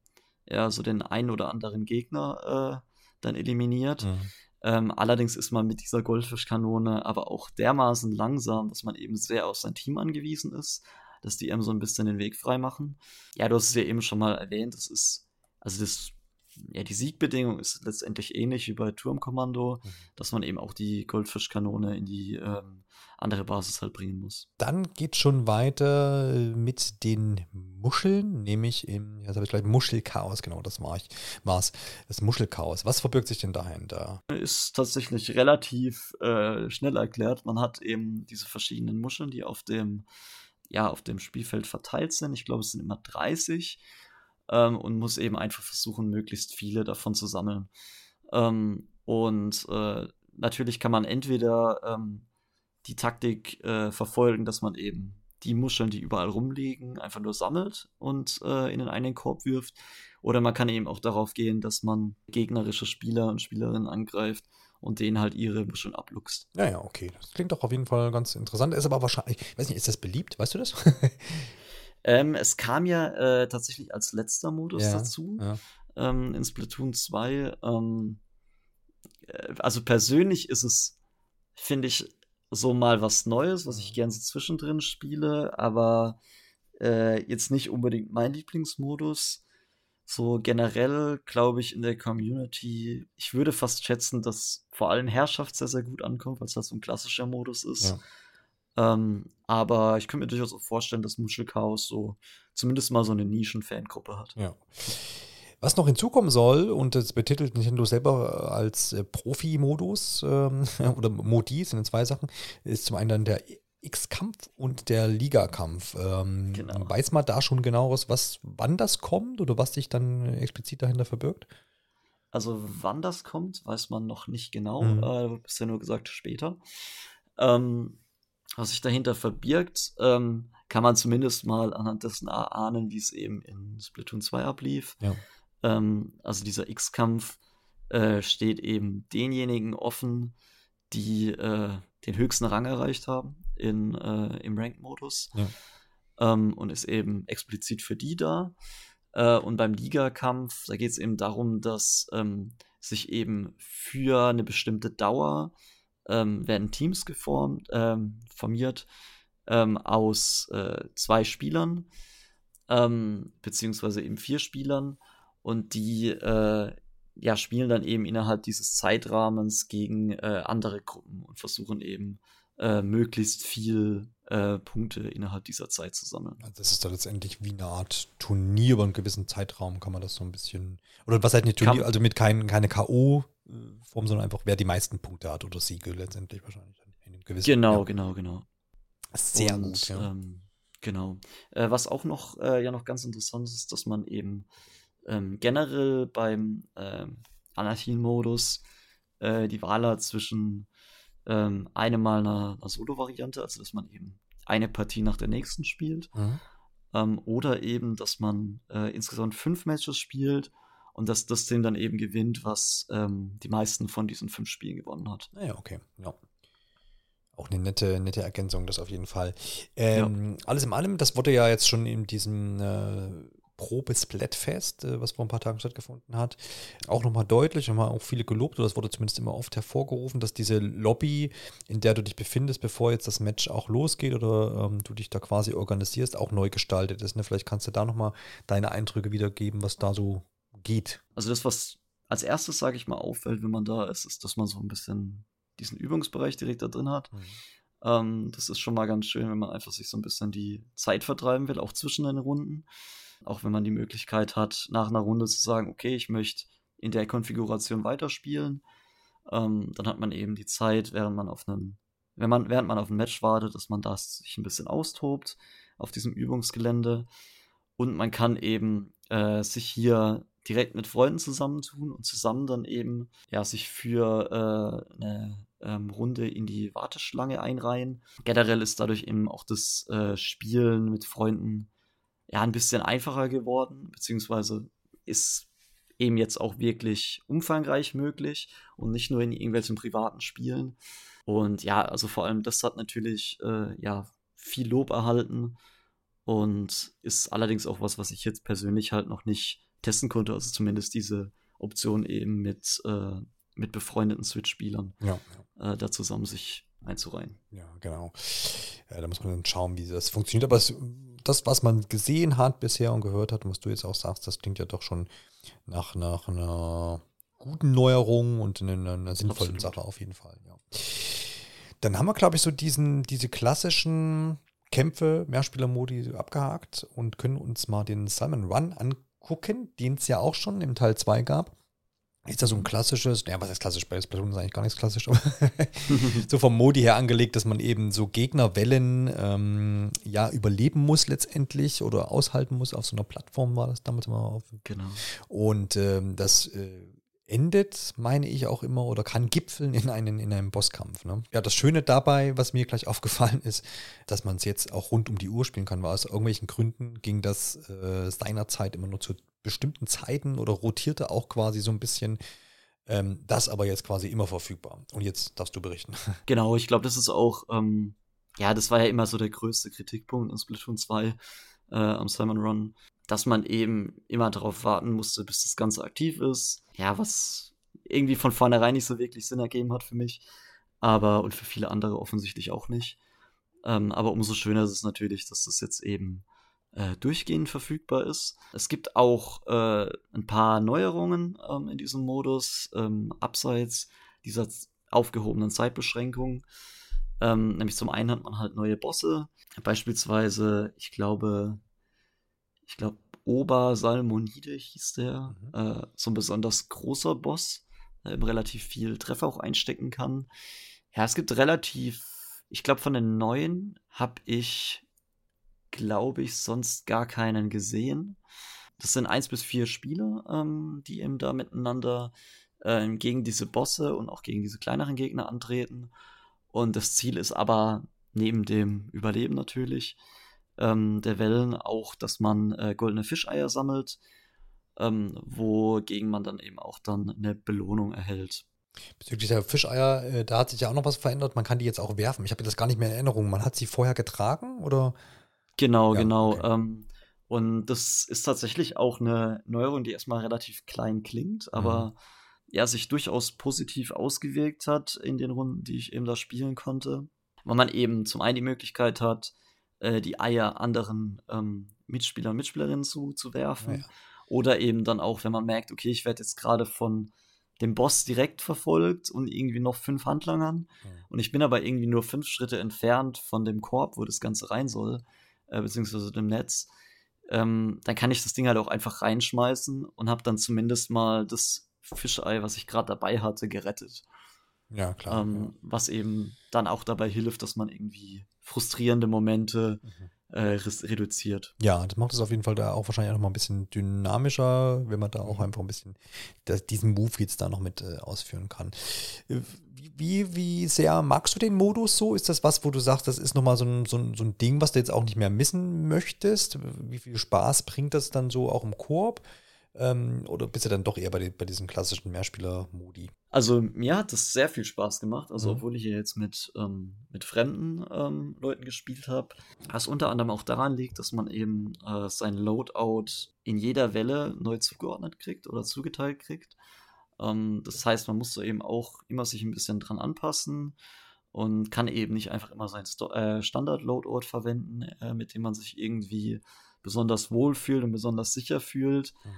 ja so den einen oder anderen Gegner äh, dann eliminiert. Mhm. Ähm, allerdings ist man mit dieser Goldfischkanone aber auch dermaßen langsam, dass man eben sehr auf sein Team angewiesen ist, dass die einem so ein bisschen den Weg frei machen. Ja, du hast es ja eben schon mal erwähnt, das ist, also das, ja, die Siegbedingung ist letztendlich ähnlich wie bei Turmkommando, mhm. dass man eben auch die Goldfischkanone in die ähm, andere Basis halt bringen muss. Dann geht schon weiter mit den Muscheln, nämlich im, jetzt habe ich gleich Muschelchaos, genau, das war ich, war's, das Muschelchaos. Was verbirgt sich denn dahinter? Ist tatsächlich relativ äh, schnell erklärt. Man hat eben diese verschiedenen Muscheln, die auf dem, ja, auf dem Spielfeld verteilt sind. Ich glaube, es sind immer 30 ähm, und muss eben einfach versuchen, möglichst viele davon zu sammeln. Ähm, und äh, natürlich kann man entweder ähm, die Taktik äh, verfolgen, dass man eben die Muscheln, die überall rumliegen, einfach nur sammelt und äh, in den einen Korb wirft. Oder man kann eben auch darauf gehen, dass man gegnerische Spieler und Spielerinnen angreift und denen halt ihre Muscheln abluchst. Ja, ja, okay. Das klingt doch auf jeden Fall ganz interessant. Ist aber wahrscheinlich, ich weiß nicht, ist das beliebt? Weißt du das? ähm, es kam ja äh, tatsächlich als letzter Modus ja, dazu. Ja. Ähm, in Splatoon 2. Ähm, äh, also persönlich ist es, finde ich, so mal was Neues, was ich mhm. gern so zwischendrin spiele, aber äh, jetzt nicht unbedingt mein Lieblingsmodus. So generell glaube ich in der Community, ich würde fast schätzen, dass vor allem Herrschaft sehr, sehr gut ankommt, weil es halt so ein klassischer Modus ist. Ja. Ähm, aber ich könnte mir durchaus auch vorstellen, dass Muschelchaos so zumindest mal so eine Nischen-Fangruppe hat. Ja. Was noch hinzukommen soll, und das betitelt Nintendo selber als äh, Profi-Modus ähm, oder Modi, sind zwei Sachen, ist zum einen dann der X-Kampf und der Liga-Kampf. Ähm, genau. Weiß man da schon genaueres, was, wann das kommt oder was sich dann explizit dahinter verbirgt? Also wann das kommt, weiß man noch nicht genau. Mhm. Äh, bisher nur gesagt später. Ähm, was sich dahinter verbirgt, ähm, kann man zumindest mal anhand dessen erahnen, wie es eben in Splatoon 2 ablief. Ja. Ähm, also dieser X-Kampf äh, steht eben denjenigen offen, die äh, den höchsten Rang erreicht haben in, äh, im Rank-Modus. Ja. Ähm, und ist eben explizit für die da. Äh, und beim Ligakampf, da geht es eben darum, dass ähm, sich eben für eine bestimmte Dauer ähm, werden Teams geformt, ähm, formiert ähm, aus äh, zwei Spielern, ähm, beziehungsweise eben vier Spielern. Und die äh, ja, spielen dann eben innerhalb dieses Zeitrahmens gegen äh, andere Gruppen und versuchen eben äh, möglichst viel äh, Punkte innerhalb dieser Zeit zu sammeln. Also das ist da letztendlich wie eine Art Turnier über einen gewissen Zeitraum, kann man das so ein bisschen. Oder was heißt nicht Turnier, kann, also mit kein, keine K.O.-Form, sondern einfach, wer die meisten Punkte hat oder Siege letztendlich wahrscheinlich. In einem gewissen, genau, ja. genau, genau. Sehr Und, gut, ja. Ähm, genau. Äh, was auch noch, äh, ja noch ganz interessant ist, dass man eben ähm, generell beim ähm, Anarchien-Modus äh, die Wahl hat zwischen ähm, einem Mal einer, einer Solo-Variante, also dass man eben eine Partie nach der nächsten spielt, mhm. ähm, oder eben, dass man äh, insgesamt fünf Matches spielt und dass das Team dann eben gewinnt, was ähm, die meisten von diesen fünf Spielen gewonnen hat. Naja, okay, ja. Auch eine nette, nette Ergänzung, das auf jeden Fall. Ähm, ja. Alles in allem, das wurde ja jetzt schon in diesem äh, Probe-Splatfest, äh, was vor ein paar Tagen stattgefunden hat, auch nochmal deutlich, haben auch viele gelobt, oder es wurde zumindest immer oft hervorgerufen, dass diese Lobby, in der du dich befindest, bevor jetzt das Match auch losgeht oder ähm, du dich da quasi organisierst, auch neu gestaltet ist. Ne? Vielleicht kannst du da nochmal deine Eindrücke wiedergeben, was da so geht. Also das, was als erstes, sage ich mal, auffällt, wenn man da ist, ist, dass man so ein bisschen diesen Übungsbereich direkt da drin hat. Mhm. Ähm, das ist schon mal ganz schön, wenn man einfach sich so ein bisschen die Zeit vertreiben will, auch zwischen den Runden. Auch wenn man die Möglichkeit hat, nach einer Runde zu sagen, okay, ich möchte in der Konfiguration weiterspielen. Ähm, dann hat man eben die Zeit, während man auf einen, wenn man, während man auf ein Match wartet, dass man das sich ein bisschen austobt auf diesem Übungsgelände. Und man kann eben äh, sich hier direkt mit Freunden zusammentun und zusammen dann eben ja sich für äh, eine ähm, Runde in die Warteschlange einreihen. Generell ist dadurch eben auch das äh, Spielen mit Freunden ja ein bisschen einfacher geworden, beziehungsweise ist eben jetzt auch wirklich umfangreich möglich und nicht nur in irgendwelchen privaten Spielen. Und ja, also vor allem das hat natürlich äh, ja viel Lob erhalten und ist allerdings auch was, was ich jetzt persönlich halt noch nicht testen konnte. Also zumindest diese Option eben mit, äh, mit befreundeten Switch-Spielern ja, ja. äh, da zusammen sich einzureihen. Ja, genau. Ja, da muss man dann schauen, wie das funktioniert. Aber es das, was man gesehen hat bisher und gehört hat, und was du jetzt auch sagst, das klingt ja doch schon nach, nach einer guten Neuerung und einer, einer sinnvollen Absolut. Sache auf jeden Fall. Ja. Dann haben wir, glaube ich, so diesen, diese klassischen Kämpfe, Mehrspieler-Modi abgehakt und können uns mal den Simon Run angucken, den es ja auch schon im Teil 2 gab. Ist da so ein klassisches, ja, was ist klassisch? Bei Splatoon ist eigentlich gar nichts klassisch, aber so vom Modi her angelegt, dass man eben so Gegnerwellen ähm, ja überleben muss letztendlich oder aushalten muss. Auf so einer Plattform war das damals mal auf. Genau. Und ähm, das äh, endet, meine ich auch immer, oder kann gipfeln in, einen, in einem Bosskampf. Ne? Ja, das Schöne dabei, was mir gleich aufgefallen ist, dass man es jetzt auch rund um die Uhr spielen kann, weil aus irgendwelchen Gründen ging das äh, seinerzeit immer nur zu bestimmten Zeiten oder rotierte auch quasi so ein bisschen. Ähm, das aber jetzt quasi immer verfügbar. Und jetzt darfst du berichten. Genau, ich glaube, das ist auch, ähm, ja, das war ja immer so der größte Kritikpunkt in Splatoon 2 äh, am Simon Run, dass man eben immer darauf warten musste, bis das Ganze aktiv ist. Ja, was irgendwie von vornherein nicht so wirklich Sinn ergeben hat für mich. Aber und für viele andere offensichtlich auch nicht. Ähm, aber umso schöner ist es natürlich, dass das jetzt eben äh, durchgehend verfügbar ist. Es gibt auch äh, ein paar Neuerungen ähm, in diesem Modus, ähm, abseits dieser aufgehobenen Zeitbeschränkung. Ähm, nämlich zum einen hat man halt neue Bosse, beispielsweise, ich glaube, ich glaube, Ober Salmonide hieß der, mhm. äh, so ein besonders großer Boss, der eben relativ viel Treffer auch einstecken kann. Ja, es gibt relativ, ich glaube, von den neuen habe ich glaube ich, sonst gar keinen gesehen. Das sind eins bis vier Spieler, ähm, die eben da miteinander äh, gegen diese Bosse und auch gegen diese kleineren Gegner antreten. Und das Ziel ist aber neben dem Überleben natürlich ähm, der Wellen auch, dass man äh, goldene Fischeier sammelt ähm, wogegen man dann eben auch dann eine Belohnung erhält. Bezüglich der Fischeier, äh, da hat sich ja auch noch was verändert. Man kann die jetzt auch werfen. Ich habe das gar nicht mehr in Erinnerung. Man hat sie vorher getragen oder? Genau, ja, genau. Okay. Ähm, und das ist tatsächlich auch eine Neuerung, die erstmal relativ klein klingt, aber mhm. ja, sich durchaus positiv ausgewirkt hat in den Runden, die ich eben da spielen konnte. Weil man eben zum einen die Möglichkeit hat, äh, die Eier anderen ähm, Mitspielern und Mitspielerinnen zu, zu werfen. Ja. Oder eben dann auch, wenn man merkt, okay, ich werde jetzt gerade von dem Boss direkt verfolgt und irgendwie noch fünf Handlangern. Mhm. Und ich bin aber irgendwie nur fünf Schritte entfernt von dem Korb, wo das Ganze rein soll, äh, beziehungsweise dem Netz. Ähm, dann kann ich das Ding halt auch einfach reinschmeißen und habe dann zumindest mal das Fischei, was ich gerade dabei hatte, gerettet. Ja, klar. Ähm, ja. Was eben dann auch dabei hilft, dass man irgendwie frustrierende Momente mhm äh, reduziert. Ja, das macht es auf jeden Fall da auch wahrscheinlich auch noch mal ein bisschen dynamischer, wenn man da auch mhm. einfach ein bisschen das, diesen Move jetzt da noch mit äh, ausführen kann. Äh, wie, wie sehr magst du den Modus so? Ist das was, wo du sagst, das ist nochmal so ein, so, ein, so ein Ding, was du jetzt auch nicht mehr missen möchtest? Wie viel Spaß bringt das dann so auch im Koop? Ähm, oder bist du dann doch eher bei, bei diesem klassischen Mehrspieler-Modi? Also mir hat das sehr viel Spaß gemacht, also mhm. obwohl ich hier jetzt mit, ähm, mit fremden ähm, Leuten gespielt habe. Was unter anderem auch daran liegt, dass man eben äh, sein Loadout in jeder Welle neu zugeordnet kriegt oder zugeteilt kriegt. Ähm, das heißt, man muss so eben auch immer sich ein bisschen dran anpassen und kann eben nicht einfach immer sein Sto äh, Standard-Loadout verwenden, äh, mit dem man sich irgendwie besonders wohl fühlt und besonders sicher fühlt. Mhm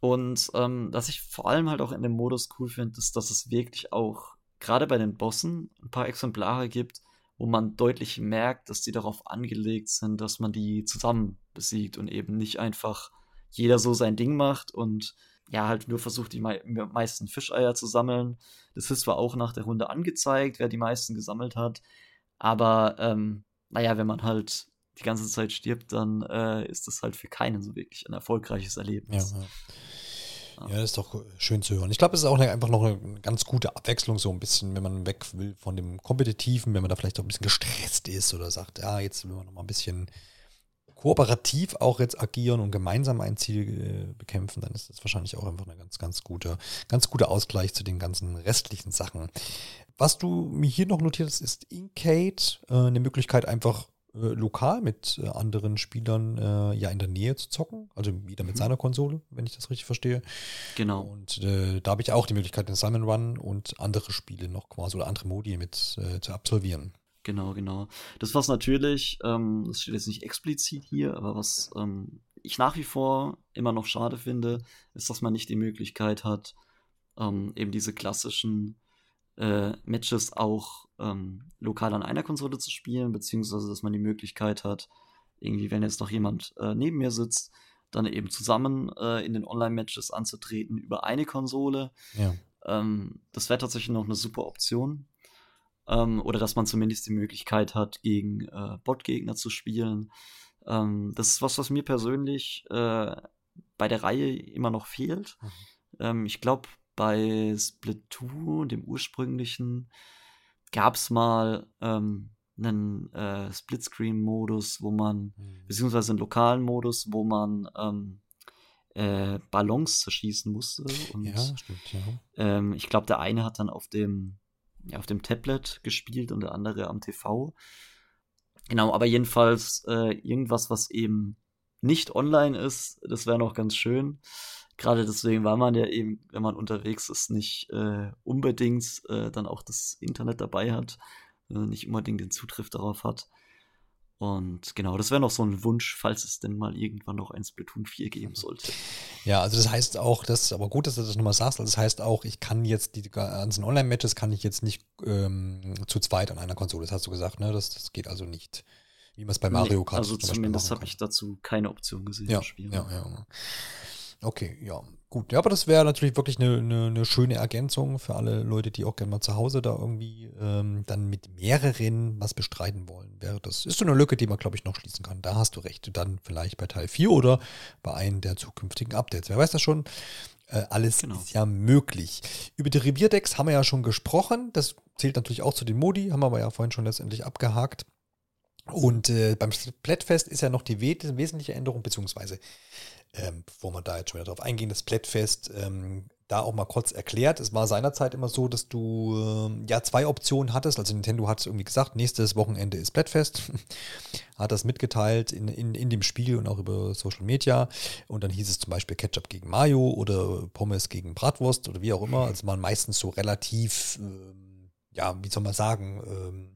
und ähm, was ich vor allem halt auch in dem Modus cool finde, ist, dass es wirklich auch gerade bei den Bossen ein paar Exemplare gibt, wo man deutlich merkt, dass die darauf angelegt sind, dass man die zusammen besiegt und eben nicht einfach jeder so sein Ding macht und ja, halt nur versucht, die mei meisten Fischeier zu sammeln. Das ist zwar auch nach der Runde angezeigt, wer die meisten gesammelt hat, aber ähm, naja, wenn man halt die ganze Zeit stirbt, dann äh, ist das halt für keinen so wirklich ein erfolgreiches Erlebnis. Ja, ja. ja das ist doch schön zu hören. Ich glaube, es ist auch einfach noch eine ganz gute Abwechslung, so ein bisschen, wenn man weg will von dem Kompetitiven, wenn man da vielleicht auch ein bisschen gestresst ist oder sagt, ja, jetzt will man noch mal ein bisschen kooperativ auch jetzt agieren und gemeinsam ein Ziel äh, bekämpfen, dann ist das wahrscheinlich auch einfach ein ganz, ganz guter, ganz guter Ausgleich zu den ganzen restlichen Sachen. Was du mir hier noch notiert hast, ist Incade, äh, eine Möglichkeit einfach äh, lokal mit äh, anderen Spielern äh, ja in der Nähe zu zocken. Also jeder mit mhm. seiner Konsole, wenn ich das richtig verstehe. Genau. Und äh, da habe ich auch die Möglichkeit, den Simon Run und andere Spiele noch quasi oder andere Modi mit äh, zu absolvieren. Genau, genau. Das was natürlich, ähm, das steht jetzt nicht explizit hier, aber was ähm, ich nach wie vor immer noch schade finde, ist, dass man nicht die Möglichkeit hat, ähm, eben diese klassischen Matches auch ähm, lokal an einer Konsole zu spielen, beziehungsweise dass man die Möglichkeit hat, irgendwie, wenn jetzt noch jemand äh, neben mir sitzt, dann eben zusammen äh, in den Online-Matches anzutreten über eine Konsole. Ja. Ähm, das wäre tatsächlich noch eine super Option. Ähm, oder dass man zumindest die Möglichkeit hat, gegen äh, Bot-Gegner zu spielen. Ähm, das ist was, was mir persönlich äh, bei der Reihe immer noch fehlt. Mhm. Ähm, ich glaube, bei Splatoon, dem ursprünglichen, gab es mal ähm, einen äh, Splitscreen-Modus, wo man, mhm. beziehungsweise einen lokalen Modus, wo man ähm, äh, Ballons zerschießen musste. Und, ja, stimmt, ja. Ähm, ich glaube, der eine hat dann auf dem, ja, auf dem Tablet gespielt und der andere am TV. Genau, aber jedenfalls äh, irgendwas, was eben nicht online ist, das wäre noch ganz schön gerade deswegen, weil man ja eben, wenn man unterwegs ist, nicht äh, unbedingt äh, dann auch das Internet dabei hat, äh, nicht unbedingt den Zugriff darauf hat. Und genau, das wäre noch so ein Wunsch, falls es denn mal irgendwann noch ein Splatoon 4 geben sollte. Ja, also das heißt auch, das ist aber gut, dass du das nochmal sagst, also das heißt auch, ich kann jetzt die ganzen Online-Matches kann ich jetzt nicht ähm, zu zweit an einer Konsole, das hast du gesagt, ne? Das, das geht also nicht. Wie man es bei Mario Kart nee, Also zumindest habe ich dazu keine Option gesehen. Ja, ja, ja. Okay, ja, gut. Ja, aber das wäre natürlich wirklich eine, eine, eine, schöne Ergänzung für alle Leute, die auch gerne mal zu Hause da irgendwie ähm, dann mit mehreren was bestreiten wollen. Wäre das ist so eine Lücke, die man, glaube ich, noch schließen kann. Da hast du recht. Dann vielleicht bei Teil 4 oder bei einem der zukünftigen Updates. Wer weiß das schon? Äh, alles genau. ist ja möglich. Über die Revierdecks haben wir ja schon gesprochen. Das zählt natürlich auch zu den Modi, haben wir aber ja vorhin schon letztendlich abgehakt. Und äh, beim Splatfest ist ja noch die wesentliche Änderung, beziehungsweise ähm, bevor wir da jetzt schon wieder drauf eingehen, das Splatfest, ähm, da auch mal kurz erklärt. Es war seinerzeit immer so, dass du äh, ja zwei Optionen hattest. Also Nintendo hat irgendwie gesagt, nächstes Wochenende ist Splatfest. hat das mitgeteilt in, in, in dem Spiel und auch über Social Media. Und dann hieß es zum Beispiel Ketchup gegen Mayo oder Pommes gegen Bratwurst oder wie auch immer. Also waren meistens so relativ, ähm, ja, wie soll man sagen, ähm,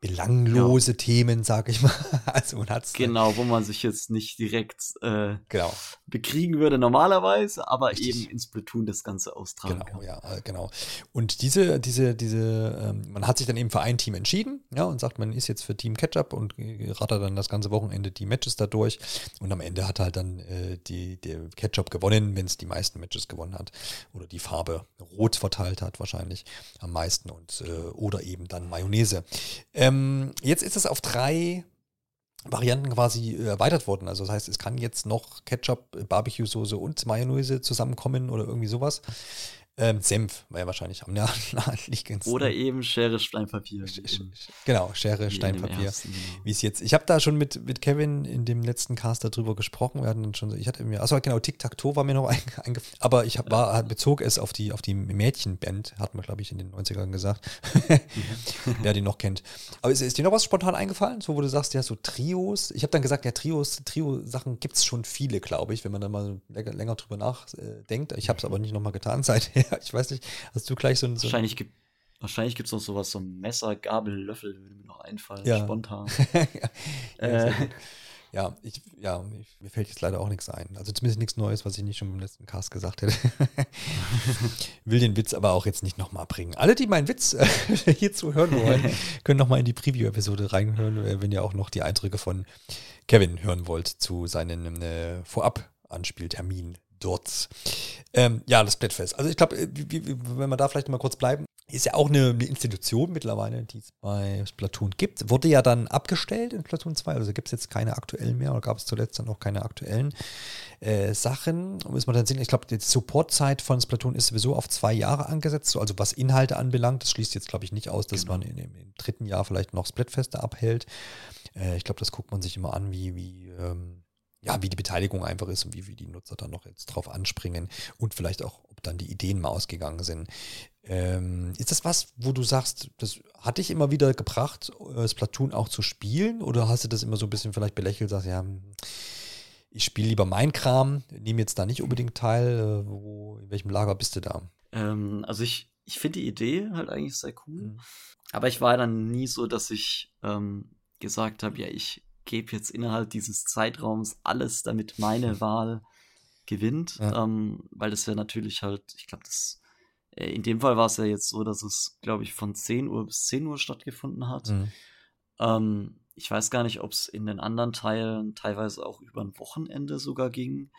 belanglose ja. Themen, sag ich mal. Also man hat's genau, wo man sich jetzt nicht direkt äh, genau. bekriegen würde normalerweise, aber Richtig. eben ins Platoon das Ganze austragen genau, kann. Ja, äh, genau. Und diese, diese, diese, ähm, man hat sich dann eben für ein Team entschieden, ja, und sagt, man ist jetzt für Team Ketchup und rattert dann das ganze Wochenende die Matches da durch. Und am Ende hat halt dann äh, die, der Ketchup gewonnen, wenn es die meisten Matches gewonnen hat. Oder die Farbe rot verteilt hat, wahrscheinlich am meisten. Und, äh, oder eben dann Mayonnaise. Äh, ähm, jetzt ist es auf drei Varianten quasi erweitert worden. Also das heißt, es kann jetzt noch Ketchup, Barbecue-Soße und Mayonnaise zusammenkommen oder irgendwie sowas. Ähm, Senf war ja wahrscheinlich am naheliegendsten. Oder eben Schere, Steinpapier. Genau, Schere, Steinpapier. Genau. Wie es jetzt. Ich habe da schon mit, mit Kevin in dem letzten Cast darüber gesprochen. Wir hatten dann schon, ich hatte mir, achso, genau, Tic-Tac-Toe war mir noch eingefallen. Aber ich hab, war, bezog es auf die, auf die Mädchenband, hat man, glaube ich, in den 90ern gesagt. Wer die noch kennt. Aber ist, ist dir noch was spontan eingefallen? So, wo du sagst, ja, so Trios. Ich habe dann gesagt, ja, Trios, Trio-Sachen gibt es schon viele, glaube ich, wenn man da mal länger, länger drüber nachdenkt. Ich habe es aber nicht nochmal getan seither. ich weiß nicht, hast du gleich so ein. So wahrscheinlich gibt Wahrscheinlich gibt es noch sowas, so Messer, Gabel, Löffel, würde mir noch einfallen, ja. spontan. ja, äh. ja, ich, ja mir fällt jetzt leider auch nichts ein. Also zumindest nichts Neues, was ich nicht schon im letzten Cast gesagt hätte. Will den Witz aber auch jetzt nicht nochmal bringen. Alle, die meinen Witz äh, hierzu hören wollen, können nochmal in die Preview-Episode reinhören, äh, wenn ihr auch noch die Eindrücke von Kevin hören wollt zu seinen äh, Vorab-Anspieltermin dort. Ähm, ja, das Splatfest. Also ich glaube, äh, wenn wir da vielleicht mal kurz bleiben, ist ja auch eine, eine Institution mittlerweile, die es bei Splatoon gibt. Wurde ja dann abgestellt in Splatoon 2, also gibt es jetzt keine aktuellen mehr oder gab es zuletzt dann auch keine aktuellen äh, Sachen. Müssen wir dann sehen, ich glaube, die Supportzeit von Splatoon ist sowieso auf zwei Jahre angesetzt, also was Inhalte anbelangt. Das schließt jetzt, glaube ich, nicht aus, dass genau. man in, im, im, dritten Jahr vielleicht noch Splatfeste abhält. Äh, ich glaube, das guckt man sich immer an, wie, wie ähm, ja, wie die Beteiligung einfach ist und wie, wie die Nutzer dann noch jetzt drauf anspringen und vielleicht auch, ob dann die Ideen mal ausgegangen sind. Ähm, ist das was, wo du sagst, das hat dich immer wieder gebracht, äh, Splatoon auch zu spielen? Oder hast du das immer so ein bisschen vielleicht belächelt, sagst, ja, ich spiele lieber mein Kram, nehme jetzt da nicht unbedingt teil. Äh, wo, in welchem Lager bist du da? Ähm, also ich, ich finde die Idee halt eigentlich sehr cool. Mhm. Aber ich war dann nie so, dass ich ähm, gesagt habe, ja, ich gebe jetzt innerhalb dieses Zeitraums alles, damit meine Wahl gewinnt, ja. ähm, weil das ja natürlich halt, ich glaube, das äh, in dem Fall war es ja jetzt so, dass es, glaube ich, von 10 Uhr bis 10 Uhr stattgefunden hat. Mhm. Ähm, ich weiß gar nicht, ob es in den anderen Teilen teilweise auch über ein Wochenende sogar ging.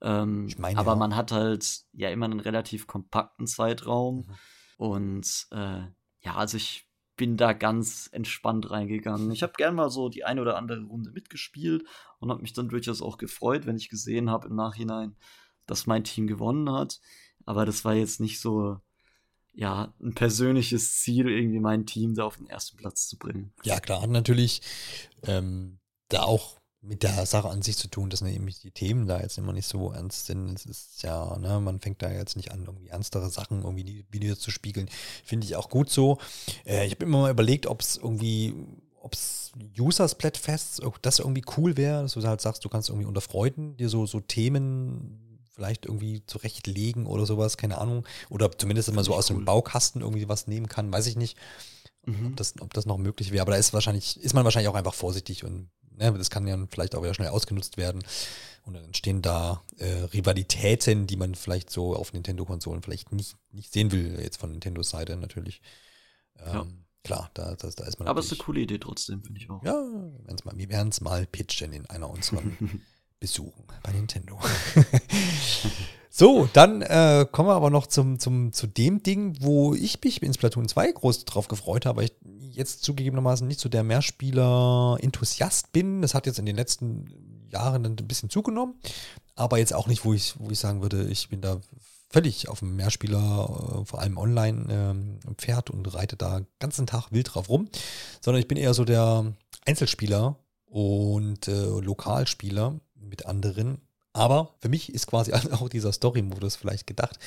Ähm, ich meine, aber ja. man hat halt ja immer einen relativ kompakten Zeitraum. Mhm. Und äh, ja, also ich bin da ganz entspannt reingegangen. Ich habe gern mal so die eine oder andere Runde mitgespielt und habe mich dann durchaus auch gefreut, wenn ich gesehen habe im Nachhinein, dass mein Team gewonnen hat. Aber das war jetzt nicht so, ja, ein persönliches Ziel, irgendwie mein Team da auf den ersten Platz zu bringen. Ja, klar, natürlich ähm, da auch mit der Sache an sich zu tun, dass nämlich die Themen da jetzt immer nicht so ernst sind. Es ist ja, ne, man fängt da jetzt nicht an, irgendwie ernstere Sachen irgendwie die Videos zu spiegeln. Finde ich auch gut so. Äh, ich habe immer mal überlegt, ob es irgendwie, ob es User Splatfests, das irgendwie cool wäre, dass du halt sagst, du kannst irgendwie unter Freunden dir so, so Themen vielleicht irgendwie zurechtlegen oder sowas, keine Ahnung. Oder zumindest immer so aus cool. dem Baukasten irgendwie was nehmen kann, weiß ich nicht. Mhm. Ob, das, ob das noch möglich wäre. Aber da ist wahrscheinlich, ist man wahrscheinlich auch einfach vorsichtig und ne, das kann ja vielleicht auch wieder schnell ausgenutzt werden. Und dann entstehen da äh, Rivalitäten, die man vielleicht so auf Nintendo-Konsolen vielleicht nicht, nicht sehen will, jetzt von Nintendos Seite natürlich. Ähm, ja. Klar, da, da, da ist man. Aber es ist eine coole Idee trotzdem, finde ich auch. Ja, mal, wir werden es mal pitchen in einer unserer Besuchen bei Nintendo. So, dann äh, kommen wir aber noch zum, zum, zu dem Ding, wo ich mich in Splatoon 2 groß drauf gefreut habe, weil ich jetzt zugegebenermaßen nicht so der Mehrspieler-Enthusiast bin. Das hat jetzt in den letzten Jahren ein bisschen zugenommen, aber jetzt auch nicht, wo ich, wo ich sagen würde, ich bin da völlig auf dem Mehrspieler, äh, vor allem online, ähm, Pferd und reite da den ganzen Tag wild drauf rum, sondern ich bin eher so der Einzelspieler und äh, Lokalspieler mit anderen. Aber für mich ist quasi auch dieser Story-Modus vielleicht gedacht,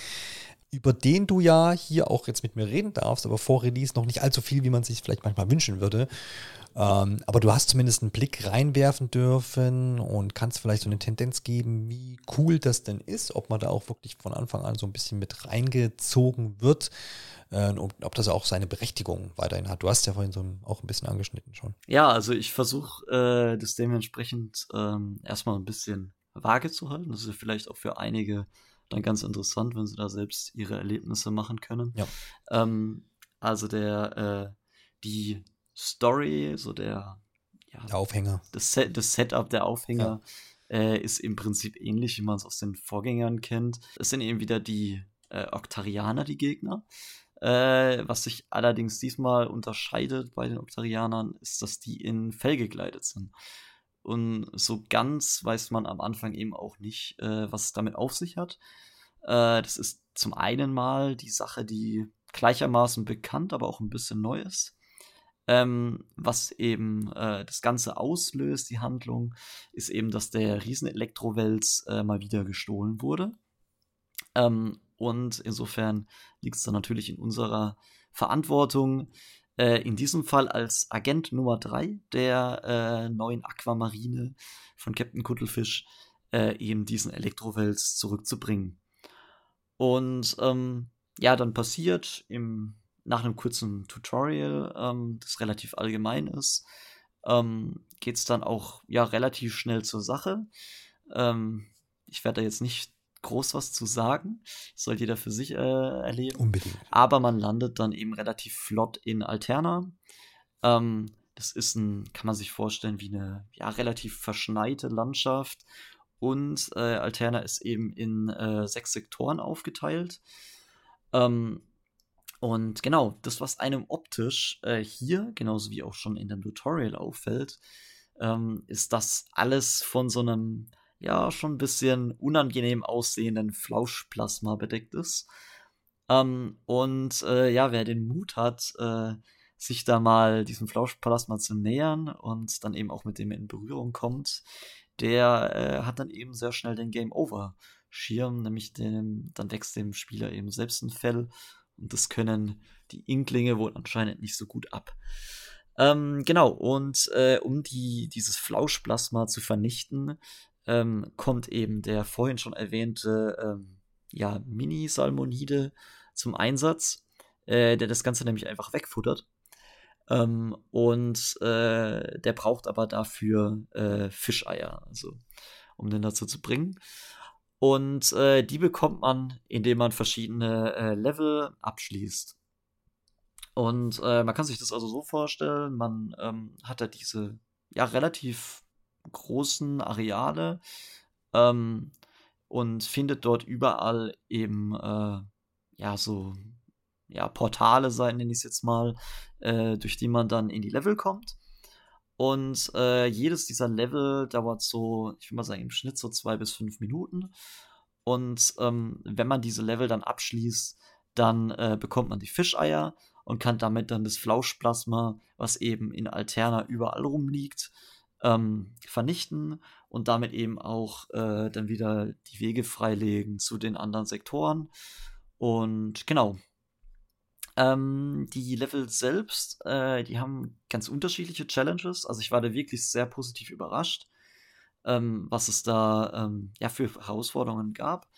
über den du ja hier auch jetzt mit mir reden darfst, aber vor Release noch nicht allzu viel, wie man sich vielleicht manchmal wünschen würde. Ähm, aber du hast zumindest einen Blick reinwerfen dürfen und kannst vielleicht so eine Tendenz geben, wie cool das denn ist, ob man da auch wirklich von Anfang an so ein bisschen mit reingezogen wird äh, und ob das auch seine Berechtigung weiterhin hat. Du hast ja vorhin so auch ein bisschen angeschnitten schon. Ja, also ich versuche äh, das dementsprechend ähm, erstmal ein bisschen vage zu halten. Das ist vielleicht auch für einige dann ganz interessant, wenn sie da selbst ihre Erlebnisse machen können. Ja. Ähm, also der, äh, die Story, so der, ja, der Aufhänger. Das, Set, das Setup der Aufhänger ja. äh, ist im Prinzip ähnlich, wie man es aus den Vorgängern kennt. Es sind eben wieder die äh, Oktarianer, die Gegner. Äh, was sich allerdings diesmal unterscheidet bei den Oktarianern, ist, dass die in Fell gekleidet sind. Und so ganz weiß man am Anfang eben auch nicht, äh, was es damit auf sich hat. Äh, das ist zum einen mal die Sache, die gleichermaßen bekannt, aber auch ein bisschen neu ist. Ähm, was eben äh, das Ganze auslöst, die Handlung, ist eben, dass der Riesen-Elektrowels äh, mal wieder gestohlen wurde. Ähm, und insofern liegt es dann natürlich in unserer Verantwortung, äh, in diesem Fall als Agent Nummer 3 der äh, neuen Aquamarine von Captain Kuttlefisch äh, eben diesen Elektrowels zurückzubringen. Und ähm, ja, dann passiert im, nach einem kurzen Tutorial, ähm, das relativ allgemein ist, ähm, geht es dann auch ja relativ schnell zur Sache. Ähm, ich werde da jetzt nicht groß was zu sagen. Das soll jeder für sich äh, erleben. Unbedingt. Aber man landet dann eben relativ flott in Alterna. Ähm, das ist ein, kann man sich vorstellen, wie eine ja, relativ verschneite Landschaft. Und äh, Alterna ist eben in äh, sechs Sektoren aufgeteilt. Ähm, und genau, das, was einem optisch äh, hier, genauso wie auch schon in dem Tutorial auffällt, ähm, ist, dass alles von so einem ja schon ein bisschen unangenehm aussehenden Flauschplasma bedeckt ist. Ähm, und äh, ja, wer den Mut hat, äh, sich da mal diesem Flauschplasma zu nähern und dann eben auch mit dem in Berührung kommt, der äh, hat dann eben sehr schnell den Game Over Schirm, nämlich dem, dann wächst dem Spieler eben selbst ein Fell und das können die Inklinge wohl anscheinend nicht so gut ab. Ähm, genau, und äh, um die, dieses Flauschplasma zu vernichten, ähm, kommt eben der vorhin schon erwähnte ähm, ja, Mini-Salmonide zum Einsatz, äh, der das Ganze nämlich einfach wegfuttert. Ähm, und äh, der braucht aber dafür äh, Fischeier, also um den dazu zu bringen. Und äh, die bekommt man, indem man verschiedene äh, Level abschließt. Und äh, man kann sich das also so vorstellen, man ähm, hat da diese ja relativ großen Areale ähm, und findet dort überall eben äh, ja so ja Portale sein, nenne ich es jetzt mal, äh, durch die man dann in die Level kommt. Und äh, jedes dieser Level dauert so, ich würde mal sagen, im Schnitt so zwei bis fünf Minuten. Und ähm, wenn man diese Level dann abschließt, dann äh, bekommt man die Fischeier und kann damit dann das Flauschplasma, was eben in Alterna überall rumliegt, ähm, vernichten und damit eben auch äh, dann wieder die Wege freilegen zu den anderen Sektoren. Und genau. Ähm, die Level selbst, äh, die haben ganz unterschiedliche Challenges. Also ich war da wirklich sehr positiv überrascht, ähm, was es da ähm, ja, für Herausforderungen gab.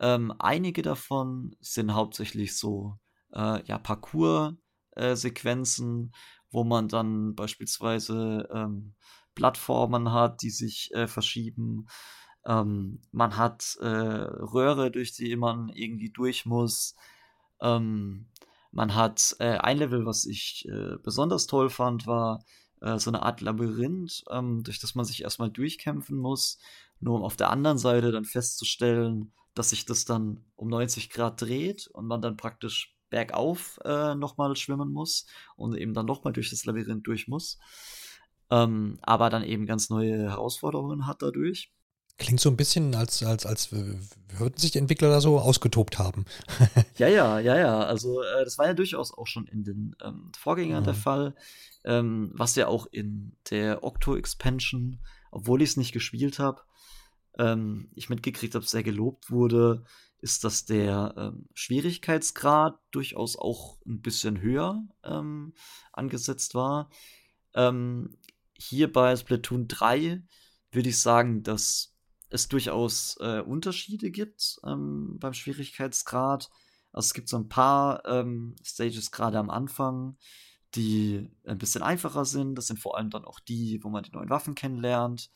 Ähm, einige davon sind hauptsächlich so äh, ja, Parcours-Sequenzen, wo man dann beispielsweise ähm, Plattformen hat, die sich äh, verschieben. Ähm, man hat äh, Röhre, durch die man irgendwie durch muss. Ähm, man hat äh, ein Level, was ich äh, besonders toll fand, war äh, so eine Art Labyrinth, ähm, durch das man sich erstmal durchkämpfen muss, nur um auf der anderen Seite dann festzustellen, dass sich das dann um 90 Grad dreht und man dann praktisch bergauf äh, nochmal schwimmen muss und eben dann nochmal durch das Labyrinth durch muss ähm, aber dann eben ganz neue Herausforderungen hat dadurch. Klingt so ein bisschen, als, als, als würden sich die Entwickler da so ausgetobt haben. ja, ja, ja, ja. Also äh, das war ja durchaus auch schon in den ähm, Vorgängern mhm. der Fall, ähm, was ja auch in der Octo-Expansion, obwohl ich es nicht gespielt habe, ähm, ich mitgekriegt habe, sehr gelobt wurde, ist, dass der ähm, Schwierigkeitsgrad durchaus auch ein bisschen höher ähm, angesetzt war. Ähm, hier bei Splatoon 3 würde ich sagen, dass es durchaus äh, Unterschiede gibt ähm, beim Schwierigkeitsgrad. Also es gibt so ein paar ähm, Stages gerade am Anfang, die ein bisschen einfacher sind. Das sind vor allem dann auch die, wo man die neuen Waffen kennenlernt.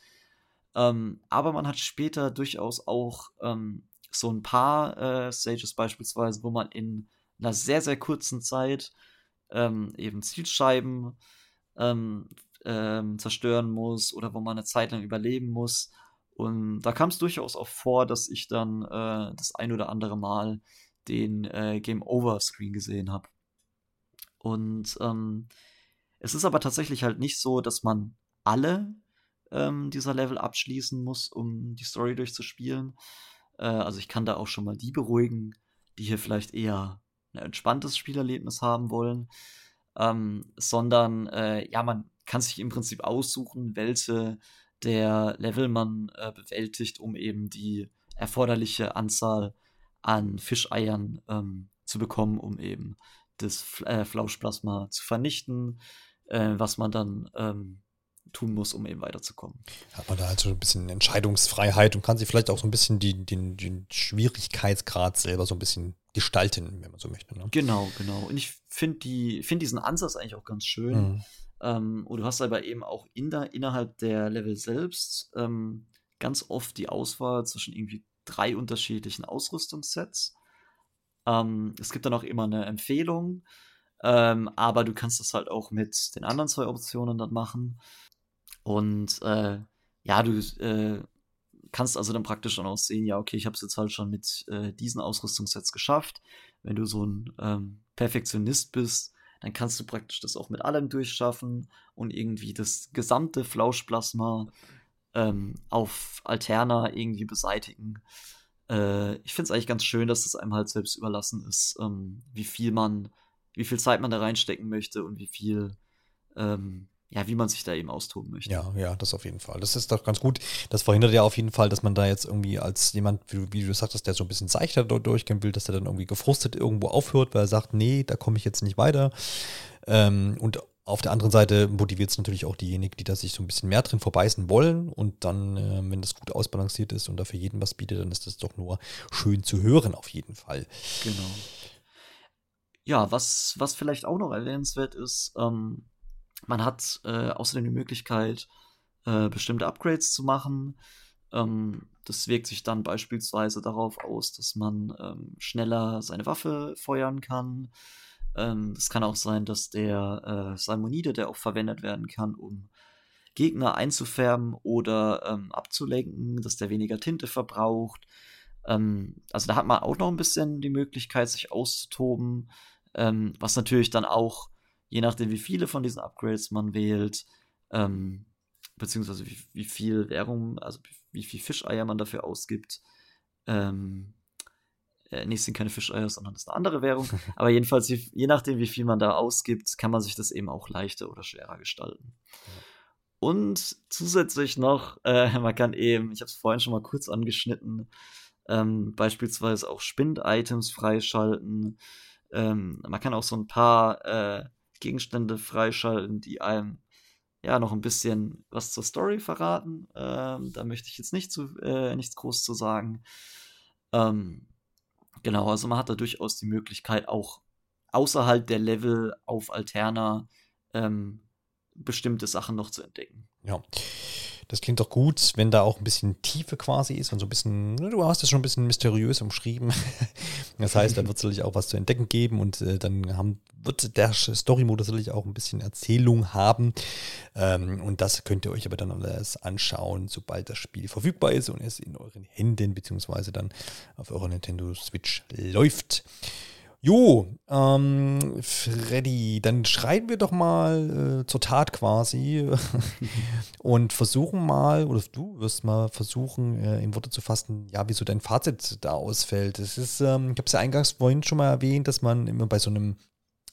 Ähm, aber man hat später durchaus auch ähm, so ein paar äh, Stages beispielsweise, wo man in einer sehr, sehr kurzen Zeit ähm, eben Zielscheiben ähm, zerstören muss oder wo man eine Zeit lang überleben muss. Und da kam es durchaus auch vor, dass ich dann äh, das ein oder andere Mal den äh, Game Over Screen gesehen habe. Und ähm, es ist aber tatsächlich halt nicht so, dass man alle ähm, dieser Level abschließen muss, um die Story durchzuspielen. Äh, also ich kann da auch schon mal die beruhigen, die hier vielleicht eher ein entspanntes Spielerlebnis haben wollen. Ähm, sondern äh, ja, man kann sich im Prinzip aussuchen, welche der Level man äh, bewältigt, um eben die erforderliche Anzahl an Fischeiern ähm, zu bekommen, um eben das F äh, Flauschplasma zu vernichten, äh, was man dann ähm, tun muss, um eben weiterzukommen. Hat man da also ein bisschen Entscheidungsfreiheit und kann sich vielleicht auch so ein bisschen die, den, den Schwierigkeitsgrad selber so ein bisschen gestalten, wenn man so möchte. Ne? Genau, genau. Und ich finde die, find diesen Ansatz eigentlich auch ganz schön. Mhm. Ähm, und du hast aber eben auch in der, innerhalb der Level selbst ähm, ganz oft die Auswahl zwischen irgendwie drei unterschiedlichen Ausrüstungssets. Ähm, es gibt dann auch immer eine Empfehlung, ähm, aber du kannst das halt auch mit den anderen zwei Optionen dann machen. Und äh, ja, du äh, kannst also dann praktisch dann auch sehen, ja, okay, ich habe es jetzt halt schon mit äh, diesen Ausrüstungssets geschafft. Wenn du so ein ähm, Perfektionist bist, dann kannst du praktisch das auch mit allem durchschaffen und irgendwie das gesamte Flauschplasma ähm, auf Alterna irgendwie beseitigen. Äh, ich finde es eigentlich ganz schön, dass es einem halt selbst überlassen ist, ähm, wie viel man, wie viel Zeit man da reinstecken möchte und wie viel ähm, ja, wie man sich da eben austoben möchte. Ja, ja, das auf jeden Fall. Das ist doch ganz gut. Das verhindert ja auf jeden Fall, dass man da jetzt irgendwie als jemand, wie, wie du sagtest, der so ein bisschen seichter durchgehen will, dass er dann irgendwie gefrustet irgendwo aufhört, weil er sagt, nee, da komme ich jetzt nicht weiter. Ähm, und auf der anderen Seite motiviert es natürlich auch diejenigen, die da sich so ein bisschen mehr drin verbeißen wollen. Und dann, äh, wenn das gut ausbalanciert ist und dafür jeden was bietet, dann ist das doch nur schön zu hören, auf jeden Fall. Genau. Ja, was, was vielleicht auch noch erwähnenswert ist, ähm, man hat äh, außerdem die Möglichkeit, äh, bestimmte Upgrades zu machen. Ähm, das wirkt sich dann beispielsweise darauf aus, dass man ähm, schneller seine Waffe feuern kann. Ähm, es kann auch sein, dass der äh, Salmonide, der auch verwendet werden kann, um Gegner einzufärben oder ähm, abzulenken, dass der weniger Tinte verbraucht. Ähm, also da hat man auch noch ein bisschen die Möglichkeit, sich auszutoben, ähm, was natürlich dann auch je nachdem, wie viele von diesen Upgrades man wählt, ähm, beziehungsweise wie, wie, viel Währung, also wie, wie viel Fischeier man dafür ausgibt. Ähm, äh, es sind keine Fischeier, sondern das ist eine andere Währung. Aber jedenfalls, je, je nachdem, wie viel man da ausgibt, kann man sich das eben auch leichter oder schwerer gestalten. Und zusätzlich noch, äh, man kann eben, ich habe es vorhin schon mal kurz angeschnitten, ähm, beispielsweise auch Spind-Items freischalten. Ähm, man kann auch so ein paar äh, Gegenstände freischalten, die einem ja noch ein bisschen was zur Story verraten. Ähm, da möchte ich jetzt nicht zu, äh, nichts groß zu sagen. Ähm, genau, also man hat da durchaus die Möglichkeit, auch außerhalb der Level auf Alterna ähm, bestimmte Sachen noch zu entdecken. Ja. Das klingt doch gut, wenn da auch ein bisschen Tiefe quasi ist und so ein bisschen, du hast es schon ein bisschen mysteriös umschrieben. Das heißt, da wird es natürlich auch was zu entdecken geben und äh, dann haben, wird der Story-Modus natürlich auch ein bisschen Erzählung haben. Ähm, und das könnt ihr euch aber dann alles anschauen, sobald das Spiel verfügbar ist und es in euren Händen beziehungsweise dann auf eurer Nintendo Switch läuft. Jo, ähm, Freddy, dann schreiten wir doch mal äh, zur Tat quasi und versuchen mal, oder du wirst mal versuchen, äh, in Worte zu fassen, ja, wieso dein Fazit da ausfällt. Es ist, ähm, ich habe es ja eingangs vorhin schon mal erwähnt, dass man immer bei so einem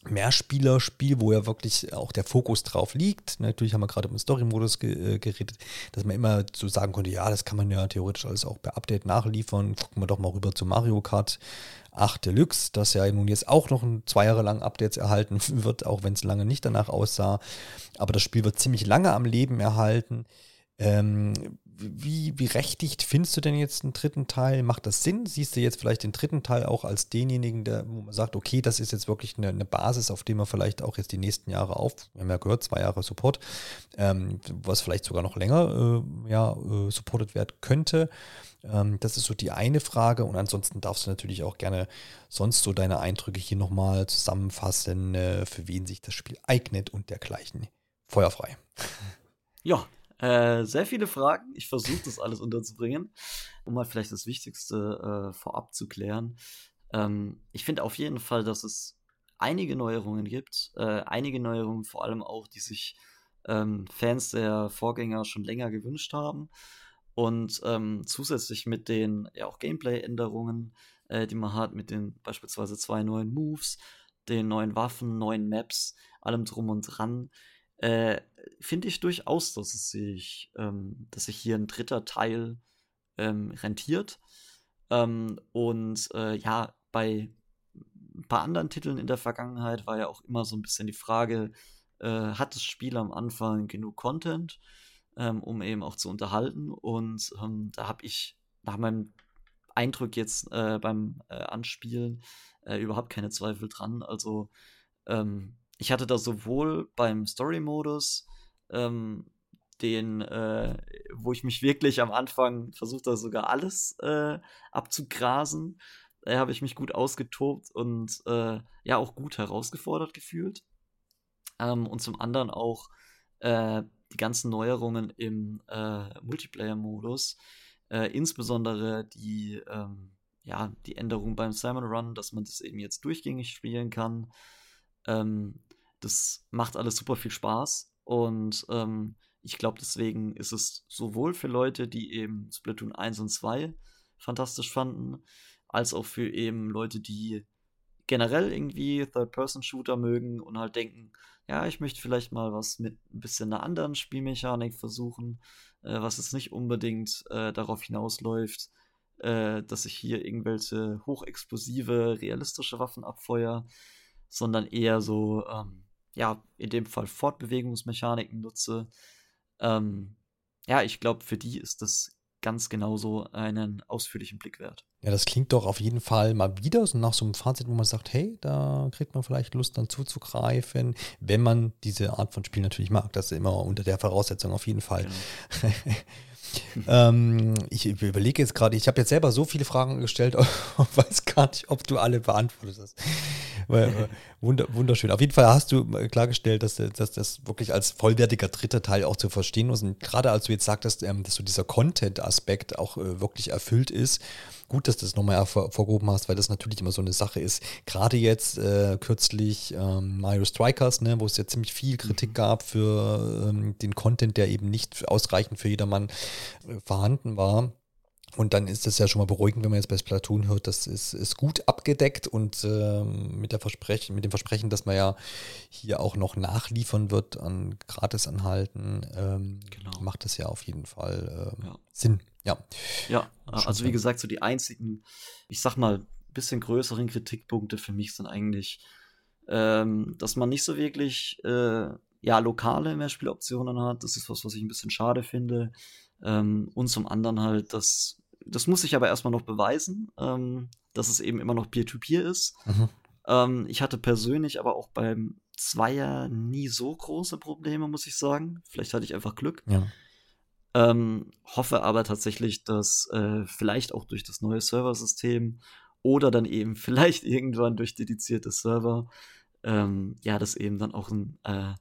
Mehrspielerspiel, wo ja wirklich auch der Fokus drauf liegt. Natürlich haben wir gerade im Story-Modus ge äh, geredet, dass man immer so sagen konnte, ja, das kann man ja theoretisch alles auch per Update nachliefern. Gucken wir doch mal rüber zu Mario Kart 8 Deluxe, das ja nun jetzt auch noch ein zwei Jahre lang Updates erhalten wird, auch wenn es lange nicht danach aussah. Aber das Spiel wird ziemlich lange am Leben erhalten. Ähm, wie berechtigt findest du denn jetzt einen dritten Teil? Macht das Sinn? Siehst du jetzt vielleicht den dritten Teil auch als denjenigen, der, wo man sagt, okay, das ist jetzt wirklich eine, eine Basis, auf dem man vielleicht auch jetzt die nächsten Jahre auf, wir haben ja gehört, zwei Jahre Support, ähm, was vielleicht sogar noch länger äh, ja, äh, supported werden könnte. Ähm, das ist so die eine Frage. Und ansonsten darfst du natürlich auch gerne sonst so deine Eindrücke hier nochmal zusammenfassen, äh, für wen sich das Spiel eignet und dergleichen. Feuerfrei. Ja, äh, sehr viele Fragen. Ich versuche das alles unterzubringen, um mal vielleicht das Wichtigste äh, vorab zu klären. Ähm, ich finde auf jeden Fall, dass es einige Neuerungen gibt. Äh, einige Neuerungen vor allem auch, die sich ähm, Fans der Vorgänger schon länger gewünscht haben. Und ähm, zusätzlich mit den ja auch Gameplay-Änderungen, äh, die man hat, mit den beispielsweise zwei neuen Moves, den neuen Waffen, neuen Maps, allem drum und dran, äh, finde ich durchaus, dass es sich, ähm, dass sich hier ein dritter Teil ähm, rentiert. Ähm, und äh, ja, bei ein paar anderen Titeln in der Vergangenheit war ja auch immer so ein bisschen die Frage, äh, hat das Spiel am Anfang genug Content, ähm, um eben auch zu unterhalten? Und ähm, da habe ich nach meinem Eindruck jetzt äh, beim äh, Anspielen äh, überhaupt keine Zweifel dran. Also ähm, ich hatte da sowohl beim Story-Modus, ähm, den, äh, wo ich mich wirklich am Anfang versucht habe, sogar alles äh, abzugrasen. Da habe ich mich gut ausgetobt und äh, ja auch gut herausgefordert gefühlt. Ähm, und zum anderen auch äh, die ganzen Neuerungen im äh, Multiplayer-Modus, äh, insbesondere die, ähm, ja, die Änderung beim Salmon Run, dass man das eben jetzt durchgängig spielen kann. Ähm, das macht alles super viel Spaß und ähm, ich glaube, deswegen ist es sowohl für Leute, die eben Splatoon 1 und 2 fantastisch fanden, als auch für eben Leute, die generell irgendwie Third-Person-Shooter mögen und halt denken, ja, ich möchte vielleicht mal was mit ein bisschen einer anderen Spielmechanik versuchen, äh, was jetzt nicht unbedingt äh, darauf hinausläuft, äh, dass ich hier irgendwelche hochexplosive, realistische Waffen abfeuere, sondern eher so, ähm, ja, in dem Fall Fortbewegungsmechaniken nutze. Ähm, ja, ich glaube, für die ist das ganz genauso einen ausführlichen Blick wert. Ja, das klingt doch auf jeden Fall mal wieder so nach so einem Fazit, wo man sagt, hey, da kriegt man vielleicht Lust dann zuzugreifen, wenn man diese Art von Spiel natürlich mag. Das ist immer unter der Voraussetzung auf jeden Fall. Genau. ähm, ich überlege jetzt gerade, ich habe jetzt selber so viele Fragen gestellt und weiß gar nicht, ob du alle beantwortet hast. Wunderschön. Auf jeden Fall hast du klargestellt, dass, dass das wirklich als vollwertiger dritter Teil auch zu verstehen ist. Und gerade als du jetzt sagtest, ähm, dass so dieser Content-Aspekt auch äh, wirklich erfüllt ist, gut, dass du das nochmal hervorgehoben hast, weil das natürlich immer so eine Sache ist. Gerade jetzt äh, kürzlich ähm, Mario Strikers, ne, wo es ja ziemlich viel Kritik mhm. gab für ähm, den Content, der eben nicht ausreichend für jedermann äh, vorhanden war. Und dann ist es ja schon mal beruhigend, wenn man jetzt bei Splatoon hört, das ist, ist gut abgedeckt und ähm, mit, der Versprechen, mit dem Versprechen, dass man ja hier auch noch nachliefern wird an Gratisanhalten, ähm, genau. macht das ja auf jeden Fall ähm, ja. Sinn. Ja. Ja, also wie gesagt, so die einzigen, ich sag mal, bisschen größeren Kritikpunkte für mich sind eigentlich, ähm, dass man nicht so wirklich äh, ja, lokale Mehrspieloptionen hat. Das ist was, was ich ein bisschen schade finde. Ähm, und zum anderen halt, dass das muss ich aber erstmal noch beweisen, ähm, dass es eben immer noch Peer-to-Peer -Peer ist. Mhm. Ähm, ich hatte persönlich aber auch beim Zweier nie so große Probleme, muss ich sagen. Vielleicht hatte ich einfach Glück. Ja. Ähm, hoffe aber tatsächlich, dass äh, vielleicht auch durch das neue Serversystem oder dann eben vielleicht irgendwann durch dedizierte Server, ähm, ja, das eben dann auch ein äh,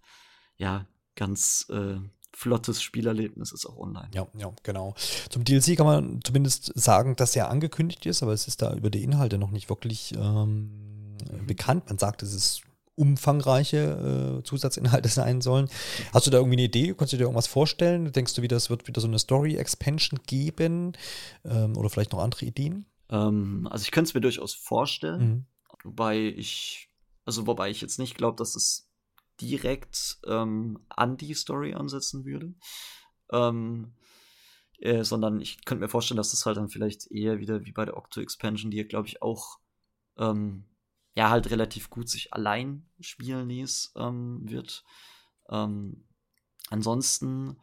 ja, ganz äh, flottes Spielerlebnis ist auch online. Ja, ja, genau. Zum DLC kann man zumindest sagen, dass er angekündigt ist, aber es ist da über die Inhalte noch nicht wirklich ähm, mhm. bekannt. Man sagt, es ist umfangreiche äh, Zusatzinhalte sein sollen. Hast du da irgendwie eine Idee? Kannst du dir irgendwas vorstellen? Denkst du, wie das wird wieder so eine Story-Expansion geben? Ähm, oder vielleicht noch andere Ideen? Ähm, also ich könnte es mir durchaus vorstellen, mhm. wobei ich Also wobei ich jetzt nicht glaube, dass es direkt ähm, an die Story ansetzen würde. Ähm, äh, sondern ich könnte mir vorstellen, dass das halt dann vielleicht eher wieder wie bei der Octo Expansion, die ja, glaube ich, auch ähm, ja halt relativ gut sich allein spielen ließ, ähm, wird. Ähm, ansonsten,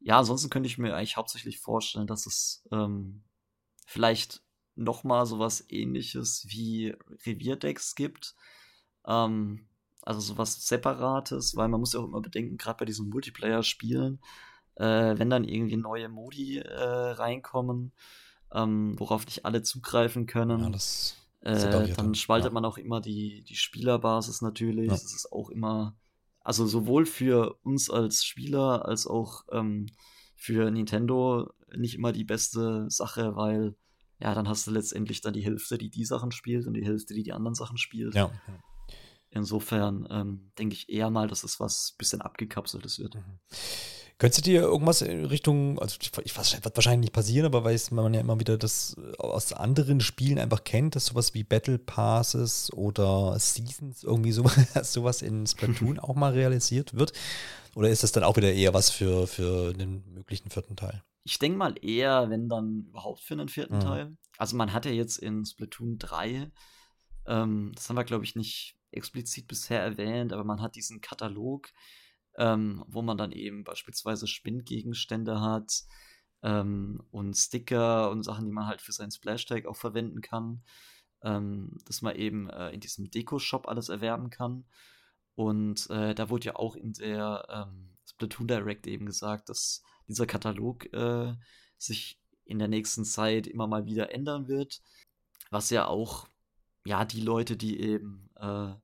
ja, ansonsten könnte ich mir eigentlich hauptsächlich vorstellen, dass es ähm, vielleicht noch mal sowas ähnliches wie Revierdecks gibt. Ähm, also sowas Separates, weil man muss ja auch immer bedenken, gerade bei diesen Multiplayer-Spielen, äh, wenn dann irgendwie neue Modi äh, reinkommen, ähm, worauf nicht alle zugreifen können, ja, das äh, dann spaltet ja. man auch immer die, die Spielerbasis natürlich. Ja. Das ist auch immer, also sowohl für uns als Spieler als auch ähm, für Nintendo nicht immer die beste Sache, weil ja, dann hast du letztendlich dann die Hälfte, die die Sachen spielt und die Hälfte, die die anderen Sachen spielt. Ja. Insofern ähm, denke ich eher mal, dass es was bisschen abgekapseltes wird. Mhm. Könntest du dir irgendwas in Richtung, also ich weiß, wird wahrscheinlich nicht passieren, aber weiß man ja immer wieder das aus anderen Spielen einfach kennt, dass sowas wie Battle Passes oder Seasons irgendwie sowas, sowas in Splatoon auch mal realisiert wird? Oder ist das dann auch wieder eher was für, für den möglichen vierten Teil? Ich denke mal eher, wenn dann überhaupt für einen vierten mhm. Teil. Also man hat ja jetzt in Splatoon 3, ähm, das haben wir glaube ich nicht explizit bisher erwähnt, aber man hat diesen Katalog, ähm, wo man dann eben beispielsweise Spinngegenstände hat ähm, und Sticker und Sachen, die man halt für seinen Splash-Tag auch verwenden kann, ähm, dass man eben äh, in diesem Deko-Shop alles erwerben kann. Und äh, da wurde ja auch in der ähm, Splatoon Direct eben gesagt, dass dieser Katalog äh, sich in der nächsten Zeit immer mal wieder ändern wird, was ja auch ja die Leute, die eben äh,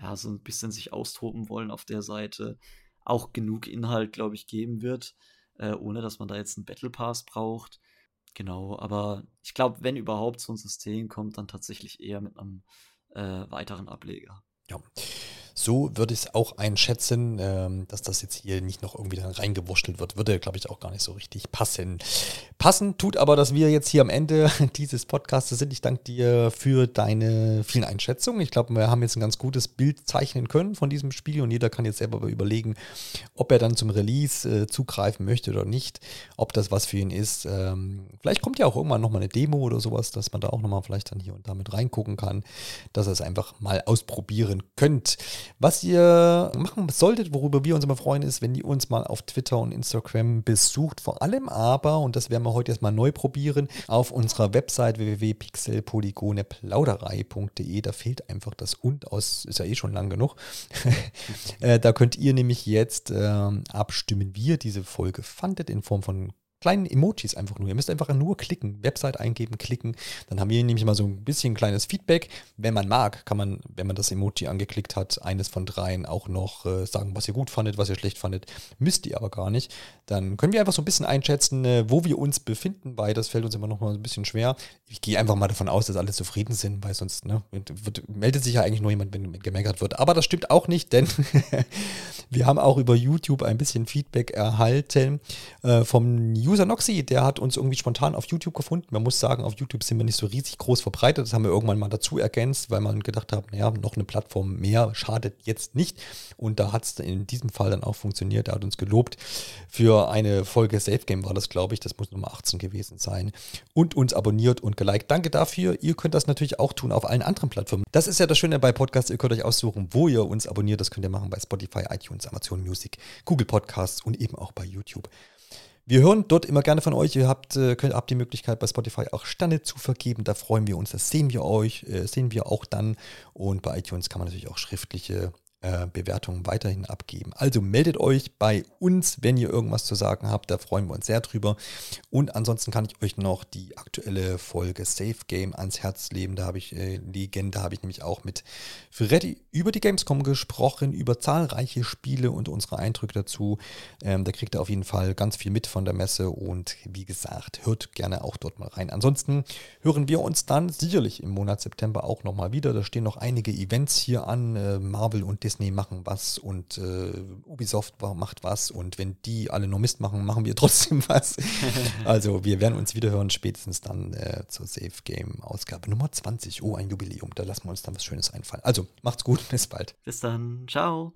ja so ein bisschen sich austoben wollen auf der Seite, auch genug Inhalt, glaube ich, geben wird, äh, ohne dass man da jetzt einen Battle Pass braucht. Genau, aber ich glaube, wenn überhaupt so ein System kommt, dann tatsächlich eher mit einem äh, weiteren Ableger. Ja. So würde ich es auch einschätzen, ähm, dass das jetzt hier nicht noch irgendwie dann reingewurschtelt wird. Würde, glaube ich, auch gar nicht so richtig passen. Passen tut aber, dass wir jetzt hier am Ende dieses Podcasts sind. Ich danke dir für deine vielen Einschätzungen. Ich glaube, wir haben jetzt ein ganz gutes Bild zeichnen können von diesem Spiel und jeder kann jetzt selber überlegen, ob er dann zum Release äh, zugreifen möchte oder nicht, ob das was für ihn ist. Ähm, vielleicht kommt ja auch irgendwann nochmal eine Demo oder sowas, dass man da auch nochmal vielleicht dann hier und da mit reingucken kann, dass ihr es einfach mal ausprobieren könnt. Was ihr machen solltet, worüber wir uns immer freuen, ist, wenn ihr uns mal auf Twitter und Instagram besucht. Vor allem aber, und das werden wir heute erstmal neu probieren, auf unserer Website www.pixelpolygoneplauderei.de. Da fehlt einfach das und aus, ist ja eh schon lang genug. Äh, da könnt ihr nämlich jetzt äh, abstimmen, wie ihr diese Folge fandet in Form von kleinen Emojis einfach nur. Ihr müsst einfach nur klicken, Website eingeben, klicken. Dann haben wir nämlich mal so ein bisschen kleines Feedback. Wenn man mag, kann man, wenn man das Emoji angeklickt hat, eines von dreien auch noch äh, sagen, was ihr gut fandet, was ihr schlecht fandet. Müsst ihr aber gar nicht. Dann können wir einfach so ein bisschen einschätzen, äh, wo wir uns befinden, weil das fällt uns immer noch mal ein bisschen schwer. Ich gehe einfach mal davon aus, dass alle zufrieden sind, weil sonst ne, wird, meldet sich ja eigentlich nur jemand, wenn gemeckert wird. Aber das stimmt auch nicht, denn wir haben auch über YouTube ein bisschen Feedback erhalten äh, vom User User Noxy, der hat uns irgendwie spontan auf YouTube gefunden. Man muss sagen, auf YouTube sind wir nicht so riesig groß verbreitet. Das haben wir irgendwann mal dazu ergänzt, weil man gedacht hat, naja, noch eine Plattform mehr schadet jetzt nicht. Und da hat es in diesem Fall dann auch funktioniert. Er hat uns gelobt für eine Folge Safe Game war das, glaube ich. Das muss Nummer 18 gewesen sein. Und uns abonniert und geliked. Danke dafür. Ihr könnt das natürlich auch tun auf allen anderen Plattformen. Das ist ja das Schöne bei Podcasts. Ihr könnt euch aussuchen, wo ihr uns abonniert. Das könnt ihr machen bei Spotify, iTunes, Amazon Music, Google Podcasts und eben auch bei YouTube. Wir hören dort immer gerne von euch. Ihr habt, äh, könnt, habt die Möglichkeit bei Spotify auch Sterne zu vergeben. Da freuen wir uns. Das sehen wir euch, äh, sehen wir auch dann. Und bei iTunes kann man natürlich auch schriftliche äh, Bewertungen weiterhin abgeben. Also meldet euch bei uns, wenn ihr irgendwas zu sagen habt. Da freuen wir uns sehr drüber. Und ansonsten kann ich euch noch die aktuelle Folge Safe Game ans Herz legen. Da habe ich äh, liegen. Da habe ich nämlich auch mit Freddy über die Gamescom gesprochen, über zahlreiche Spiele und unsere Eindrücke dazu. Ähm, da kriegt ihr auf jeden Fall ganz viel mit von der Messe. Und wie gesagt, hört gerne auch dort mal rein. Ansonsten hören wir uns dann sicherlich im Monat September auch nochmal wieder. Da stehen noch einige Events hier an. Äh, Marvel und Disney Disney machen was und äh, Ubisoft macht was und wenn die alle nur Mist machen, machen wir trotzdem was. also wir werden uns wiederhören, spätestens dann äh, zur Safe Game Ausgabe Nummer 20. Oh, ein Jubiläum, da lassen wir uns dann was Schönes einfallen. Also macht's gut, bis bald. Bis dann, ciao.